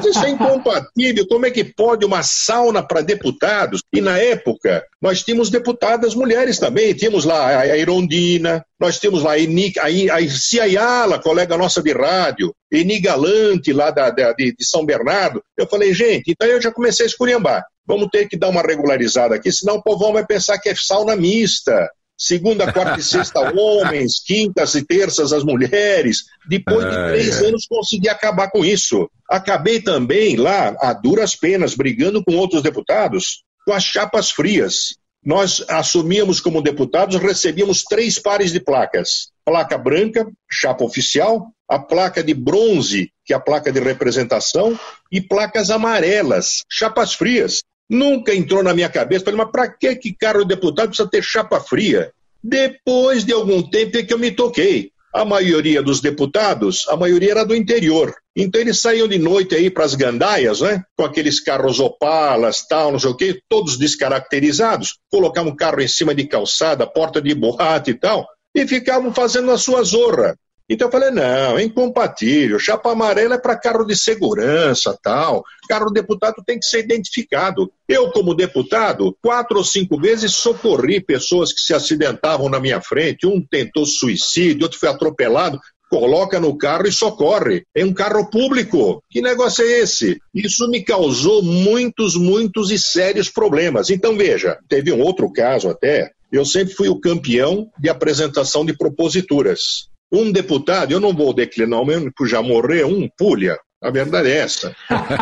Isso é incompatível. Como é que pode uma sauna para deputados? E na época, nós tínhamos deputadas mulheres também. Tínhamos lá a Irondina, nós tínhamos lá a, Eni, a, Ciayala, colega nossa de rádio, Eni Galante, lá da, da de, de, São Bernardo. Eu falei, gente, então eu já comecei a esculhambar. Vamos ter que dar uma regularizada aqui, senão o povão vai pensar que é sauna mista. Segunda, quarta e sexta, homens, quintas e terças, as mulheres. Depois de três anos, consegui acabar com isso. Acabei também lá, a duras penas, brigando com outros deputados, com as chapas frias nós assumíamos como deputados, recebíamos três pares de placas: placa branca, chapa oficial, a placa de bronze, que é a placa de representação, e placas amarelas, chapas frias. Nunca entrou na minha cabeça, falei, mas para que que carro de deputado precisa ter chapa fria? Depois de algum tempo é que eu me toquei a maioria dos deputados, a maioria era do interior. Então eles saíam de noite aí para as gandaias, né? Com aqueles carros opalas, tal, não sei o quê, todos descaracterizados, colocavam um carro em cima de calçada, porta de boate e tal, e ficavam fazendo a sua zorra. Então eu falei, não, é incompatível. Chapa amarela é para carro de segurança, tal. Carro deputado tem que ser identificado. Eu, como deputado, quatro ou cinco vezes socorri pessoas que se acidentavam na minha frente. Um tentou suicídio, outro foi atropelado. Coloca no carro e socorre. É um carro público. Que negócio é esse? Isso me causou muitos, muitos e sérios problemas. Então, veja, teve um outro caso até. Eu sempre fui o campeão de apresentação de proposituras. Um deputado, eu não vou declinar o mesmo, que já morreu, um pulha. A verdade é essa.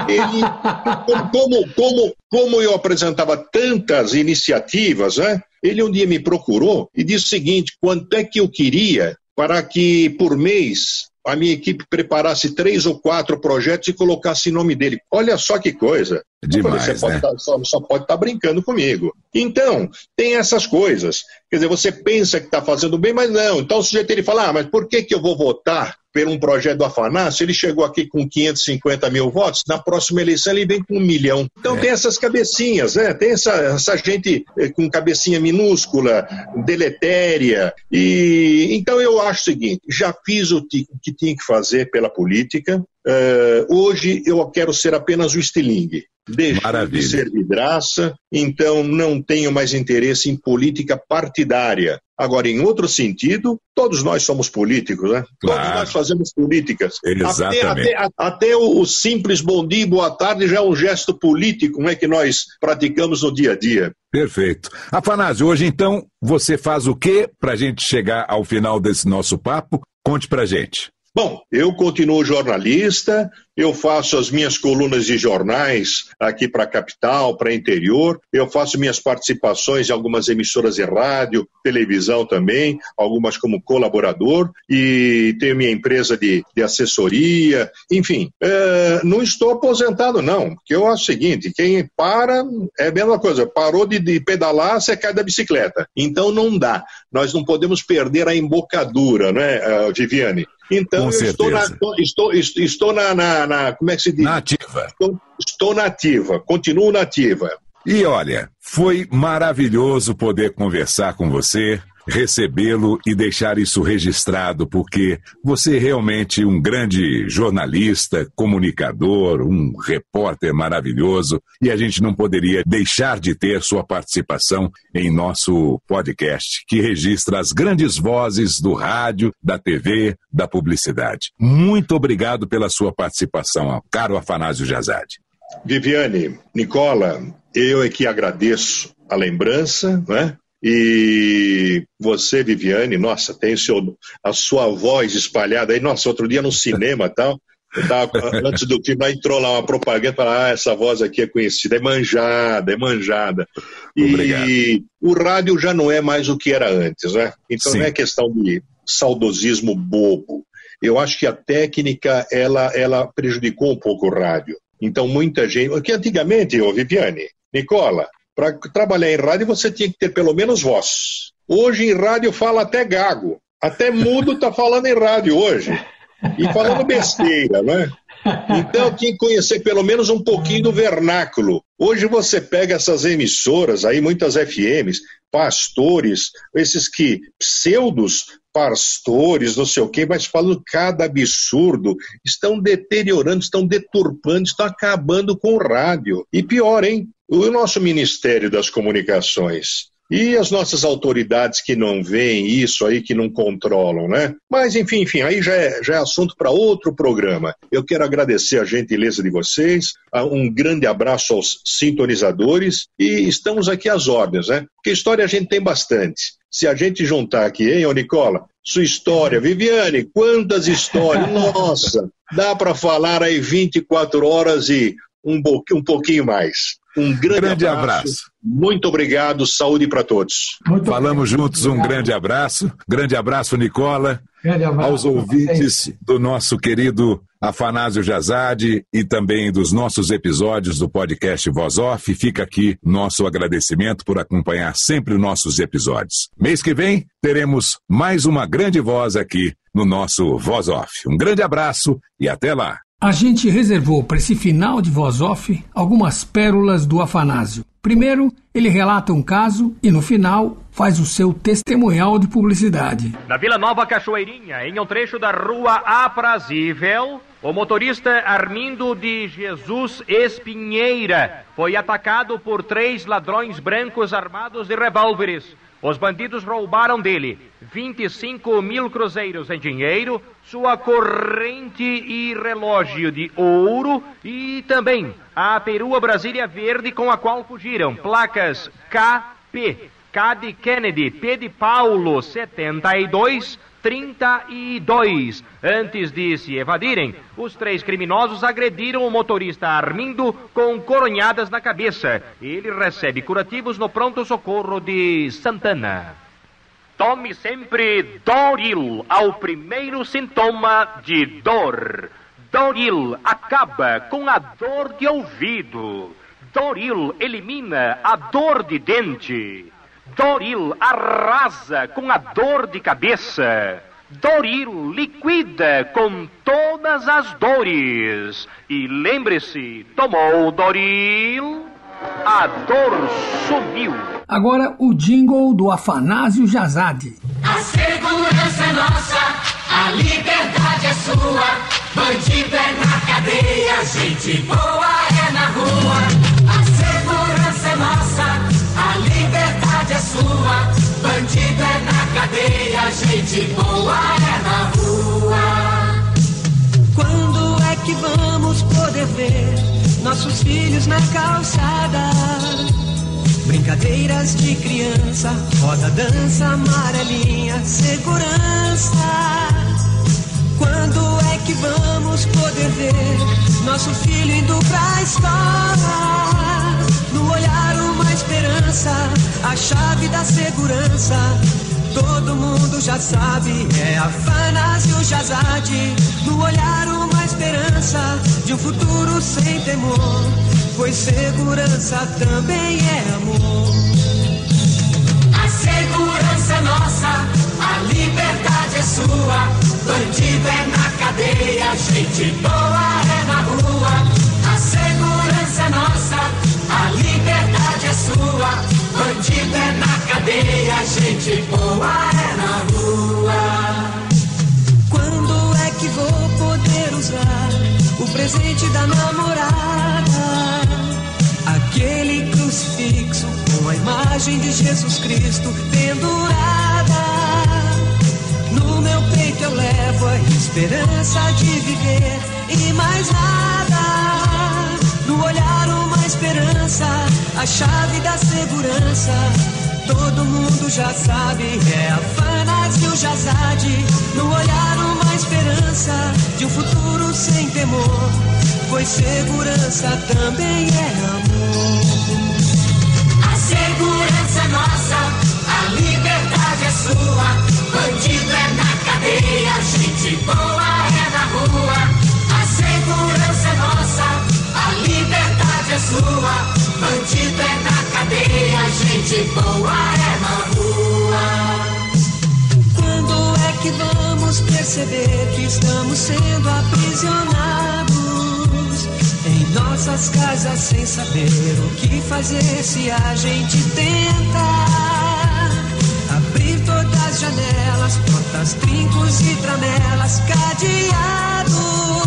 Ele, como, como, como eu apresentava tantas iniciativas, né, ele um dia me procurou e disse o seguinte: quanto é que eu queria para que por mês a minha equipe preparasse três ou quatro projetos e colocasse nome dele. Olha só que coisa. Demais, falei, você né? pode tá, só, só, pode estar tá brincando comigo. Então, tem essas coisas. Quer dizer, você pensa que está fazendo bem, mas não. Então o sujeito ele fala, ah, mas por que, que eu vou votar por um projeto do Afanasio, ele chegou aqui com 550 mil votos, na próxima eleição ele vem com um milhão. Então é. tem essas cabecinhas, né? Tem essa, essa gente eh, com cabecinha minúscula, deletéria. E então eu acho o seguinte: já fiz o que tinha que fazer pela política. Uh, hoje eu quero ser apenas o estilingue. Deixo Maravilha. de ser vidraça, então não tenho mais interesse em política partidária. Agora, em outro sentido, todos nós somos políticos, né? Claro. Todos nós fazemos políticas. Exatamente. Até, até, até o, simples bom dia e boa tarde já é um gesto político né, que nós praticamos no dia a dia. Perfeito. Afanásio, hoje então você faz o quê para a gente chegar ao final desse nosso papo? Conte para gente. Bom, eu continuo jornalista, eu faço as minhas colunas de jornais aqui para a capital, para interior, eu faço minhas participações em algumas emissoras de rádio, televisão também, algumas como colaborador, e tenho minha empresa de, de assessoria, enfim. É, não estou aposentado, não, porque eu acho o seguinte: quem para é a mesma coisa, parou de, de pedalar, você cai da bicicleta. Então não dá. Nós não podemos perder a embocadura, né, Viviane? Então, eu estou, na, estou, estou, estou na, na, na, Como é que se diz? Nativa. Estou, estou nativa, continuo nativa. E olha, foi maravilhoso poder conversar com você, recebê-lo e deixar isso registrado, porque você é realmente um grande jornalista, comunicador, um repórter maravilhoso, e a gente não poderia deixar de ter sua participação em nosso podcast, que registra as grandes vozes do rádio, da TV, da publicidade. Muito obrigado pela sua participação, caro Afanásio Jazade. Viviane, Nicola, eu é que agradeço a lembrança, né? E você, Viviane, nossa, tem seu, a sua voz espalhada aí. Nossa, outro dia no cinema tal, tava, antes do filme, aí entrou lá uma propaganda, fala, ah, essa voz aqui é conhecida, é manjada, é manjada. E Obrigado. o rádio já não é mais o que era antes, né? Então Sim. não é questão de saudosismo bobo. Eu acho que a técnica, ela, ela prejudicou um pouco o rádio. Então muita gente, porque antigamente, ô Viviane, Nicola, para trabalhar em rádio você tinha que ter pelo menos voz. Hoje em rádio fala até gago. Até mudo está falando em rádio hoje. E falando besteira, né? Então tinha que conhecer pelo menos um pouquinho do vernáculo. Hoje você pega essas emissoras aí, muitas FMs, pastores, esses que pseudos pastores, não sei o quê, mas falando cada absurdo, estão deteriorando, estão deturpando, estão acabando com o rádio. E pior, hein? O nosso Ministério das Comunicações e as nossas autoridades que não veem isso aí, que não controlam, né? Mas, enfim, enfim, aí já é, já é assunto para outro programa. Eu quero agradecer a gentileza de vocês, um grande abraço aos sintonizadores e estamos aqui às ordens, né? Porque história a gente tem bastante. Se a gente juntar aqui, hein, ô Nicola? Sua história. Viviane, quantas histórias? Nossa, dá para falar aí 24 horas e um, um pouquinho mais. Um grande, grande abraço. abraço. Muito obrigado, saúde para todos. Muito Falamos juntos, um grande abraço. Grande abraço, Nicola. Grande abraço. Aos ouvintes do nosso querido Afanásio Jazade e também dos nossos episódios do podcast Voz Off. Fica aqui nosso agradecimento por acompanhar sempre os nossos episódios. Mês que vem teremos mais uma grande voz aqui no nosso Voz Off. Um grande abraço e até lá. A gente reservou para esse final de voz off algumas pérolas do Afanásio. Primeiro, ele relata um caso e no final faz o seu testemunhal de publicidade. Na Vila Nova Cachoeirinha, em um trecho da rua Aprazível, o motorista Armindo de Jesus Espinheira foi atacado por três ladrões brancos armados de revólveres. Os bandidos roubaram dele 25 mil cruzeiros em dinheiro, sua corrente e relógio de ouro e também a perua Brasília Verde com a qual fugiram. Placas KP, K de Kennedy, P de Paulo, 72 32. Antes de se evadirem, os três criminosos agrediram o motorista Armindo com coronhadas na cabeça. Ele recebe curativos no pronto-socorro de Santana. Tome sempre Doril ao primeiro sintoma de dor. Doril acaba com a dor de ouvido. Doril elimina a dor de dente. Doril arrasa com a dor de cabeça. Doril liquida com todas as dores. E lembre-se, tomou Doril, a dor sumiu. Agora o jingle do Afanásio Jazade. A segurança é nossa, a liberdade é sua. Bandido é na cadeia, gente boa gente boa é na rua. Quando é que vamos poder ver nossos filhos na calçada? Brincadeiras de criança, roda, dança, amarelinha, segurança. Quando é que vamos poder ver nosso filho indo pra escola? No olhar uma esperança, a chave da segurança. Todo mundo já sabe, é a Fanásio Jazade. No olhar uma esperança de um futuro sem temor. Pois segurança também é amor. A segurança é nossa, a liberdade é sua. Bandido é na cadeia, gente boa é na rua. A segurança é nossa. A liberdade é sua, bandido é na cadeia, gente boa é na rua. Quando é que vou poder usar o presente da namorada? Aquele crucifixo com a imagem de Jesus Cristo pendurada. No meu peito eu levo a esperança de viver e mais nada. No olhar esperança, a chave da segurança. Todo mundo já sabe, é a Fanas e o Jazade. No olhar uma esperança de um futuro sem temor. Pois segurança também é amor. A segurança é nossa, a liberdade é sua. Bandido é na cadeia, gente boa é sua. Bandido é na cadeia, gente boa é na rua. Quando é que vamos perceber que estamos sendo aprisionados em nossas casas sem saber o que fazer se a gente tenta? Abrir todas as janelas, portas, trincos e tramelas, cadeados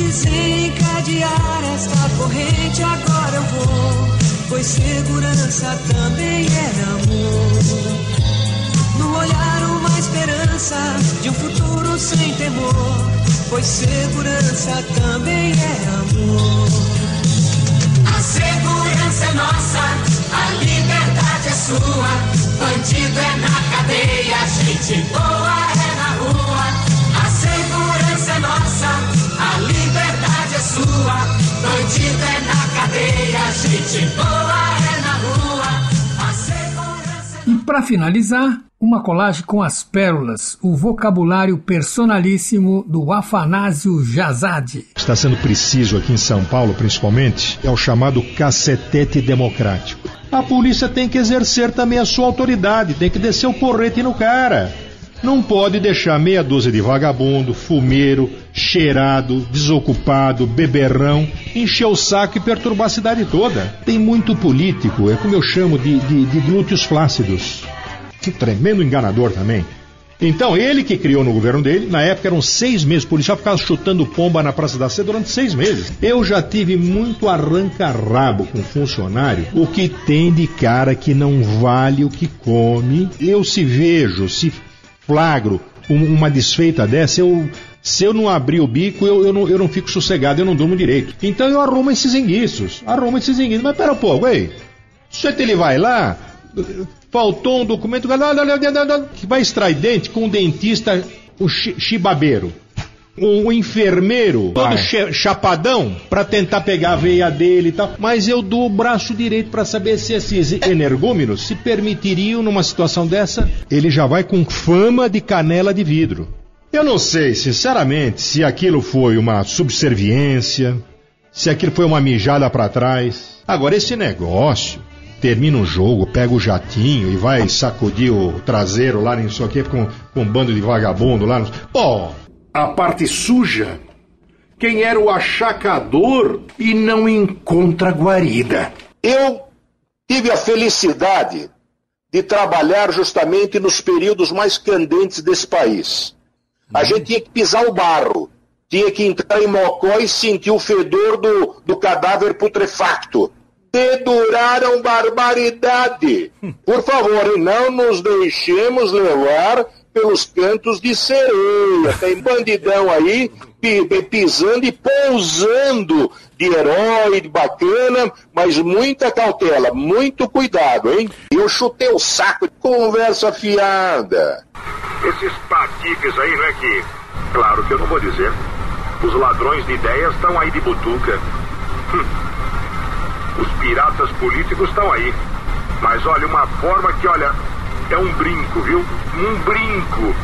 desencadear esta corrente, agora eu vou. Pois segurança também é amor. No olhar, uma esperança de um futuro sem temor. Pois segurança também é amor. A segurança é nossa, a liberdade é sua. Bandido é na cadeia, gente boa é na rua. A segurança é nossa sua. Bandido é na cadeia, gente boa é na rua. E para finalizar, uma colagem com as pérolas, o vocabulário personalíssimo do Afanásio Jazade. Está sendo preciso aqui em São Paulo, principalmente, é o chamado cacetete democrático. A polícia tem que exercer também a sua autoridade, tem que descer o porrete no cara. Não pode deixar meia dúzia de vagabundo, fumeiro, cheirado, desocupado, beberrão, encher o saco e perturbar a cidade toda. Tem muito político, é como eu chamo de, de, de glúteos flácidos. Que tremendo enganador também. Então, ele que criou no governo dele, na época eram seis meses, o policial ficava chutando pomba na Praça da Sé durante seis meses. Eu já tive muito arranca-rabo com funcionário, o que tem de cara que não vale o que come. Eu se vejo, se flagro um- uma desfeita dessa, eu, se eu não abrir o bico, eu, eu, não, eu não fico sossegado, eu não durmo direito. Então eu arrumo esses enguiços, arrumo esses enguiços. Mas pera um pouco, ei, o sujeito ele vai lá, faltou um documento, que vai extrair dente com um dentista, o chi- chibabeiro. Um, enfermeiro, todo che- chapadão, pra tentar pegar a veia dele e tal. Mas eu dou o braço direito pra saber se esses energúmenos se permitiriam numa situação dessa. Ele já vai com fama de canela de vidro. Eu não sei, sinceramente, se aquilo foi uma subserviência, se aquilo foi uma mijada pra trás. Agora, esse negócio, termina o jogo, pega o jatinho e vai sacudir o traseiro lá, não sei o quê, com, com um bando de vagabundo lá. no- Pô, a parte suja. Quem era o achacador e não encontra guarida. Eu tive a felicidade de trabalhar justamente nos períodos mais candentes desse país. A gente tinha que pisar o barro, tinha que entrar em Mocó e sentir o fedor do, do cadáver putrefacto. Deduraram barbaridade. Por favor, não nos deixemos levar pelos cantos de sereia. Tem bandidão aí pi- pi- pisando e pousando de herói, de bacana, mas muita cautela, muito cuidado, hein? Eu chutei o saco conversa fiada. Esses patifes aí, né, que... Claro que eu não vou dizer. Os ladrões de ideias estão aí de butuca. Hum. Os piratas políticos estão aí. Mas olha, uma forma que, olha, é um brinco, viu? Um brinco.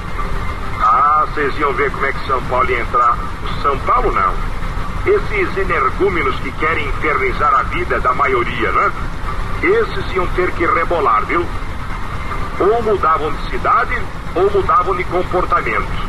Ah, vocês iam ver como é que São Paulo ia entrar. São Paulo não. Esses energúmenos que querem infernizar a vida da maioria, né? Esses iam ter que rebolar, viu? Ou mudavam de cidade, ou mudavam de comportamento.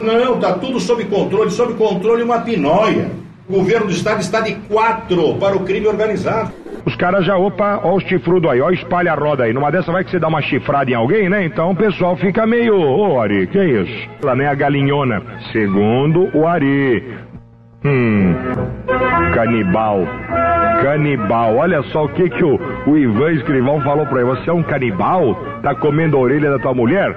Não, tá tudo sob controle, sob controle uma pinóia. O governo do estado está de quatro para o crime organizado. Os caras já, opa, ó o chifrudo aí, ó, espalha a roda aí. Numa dessa vai que você dá uma chifrada em alguém, né? Então o pessoal fica meio, ô Ari, que isso? Ela nem a galinhona. Segundo o Ari. Hum, canibal. Canibal. Olha só o que que o, o Ivan Escrivão falou pra ele. Você é um canibal? Tá comendo a orelha da tua mulher?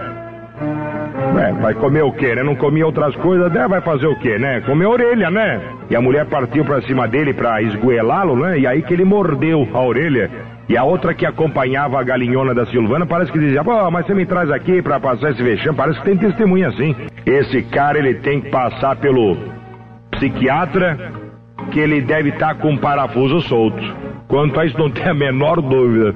É, vai comer o quê, né? Não comia outras coisas, né? Vai fazer o quê, né? Comer a orelha, né? E a mulher partiu pra cima dele pra esgoelá-lo, né? E aí que ele mordeu a orelha. E a outra que acompanhava a galinhona da Silvana parece que dizia, pô, mas você me traz aqui pra passar esse vexame, parece que tem testemunha assim. Esse cara, ele tem que passar pelo psiquiatra, que ele deve estar com um parafuso solto. Quanto a isso, não tem a menor dúvida.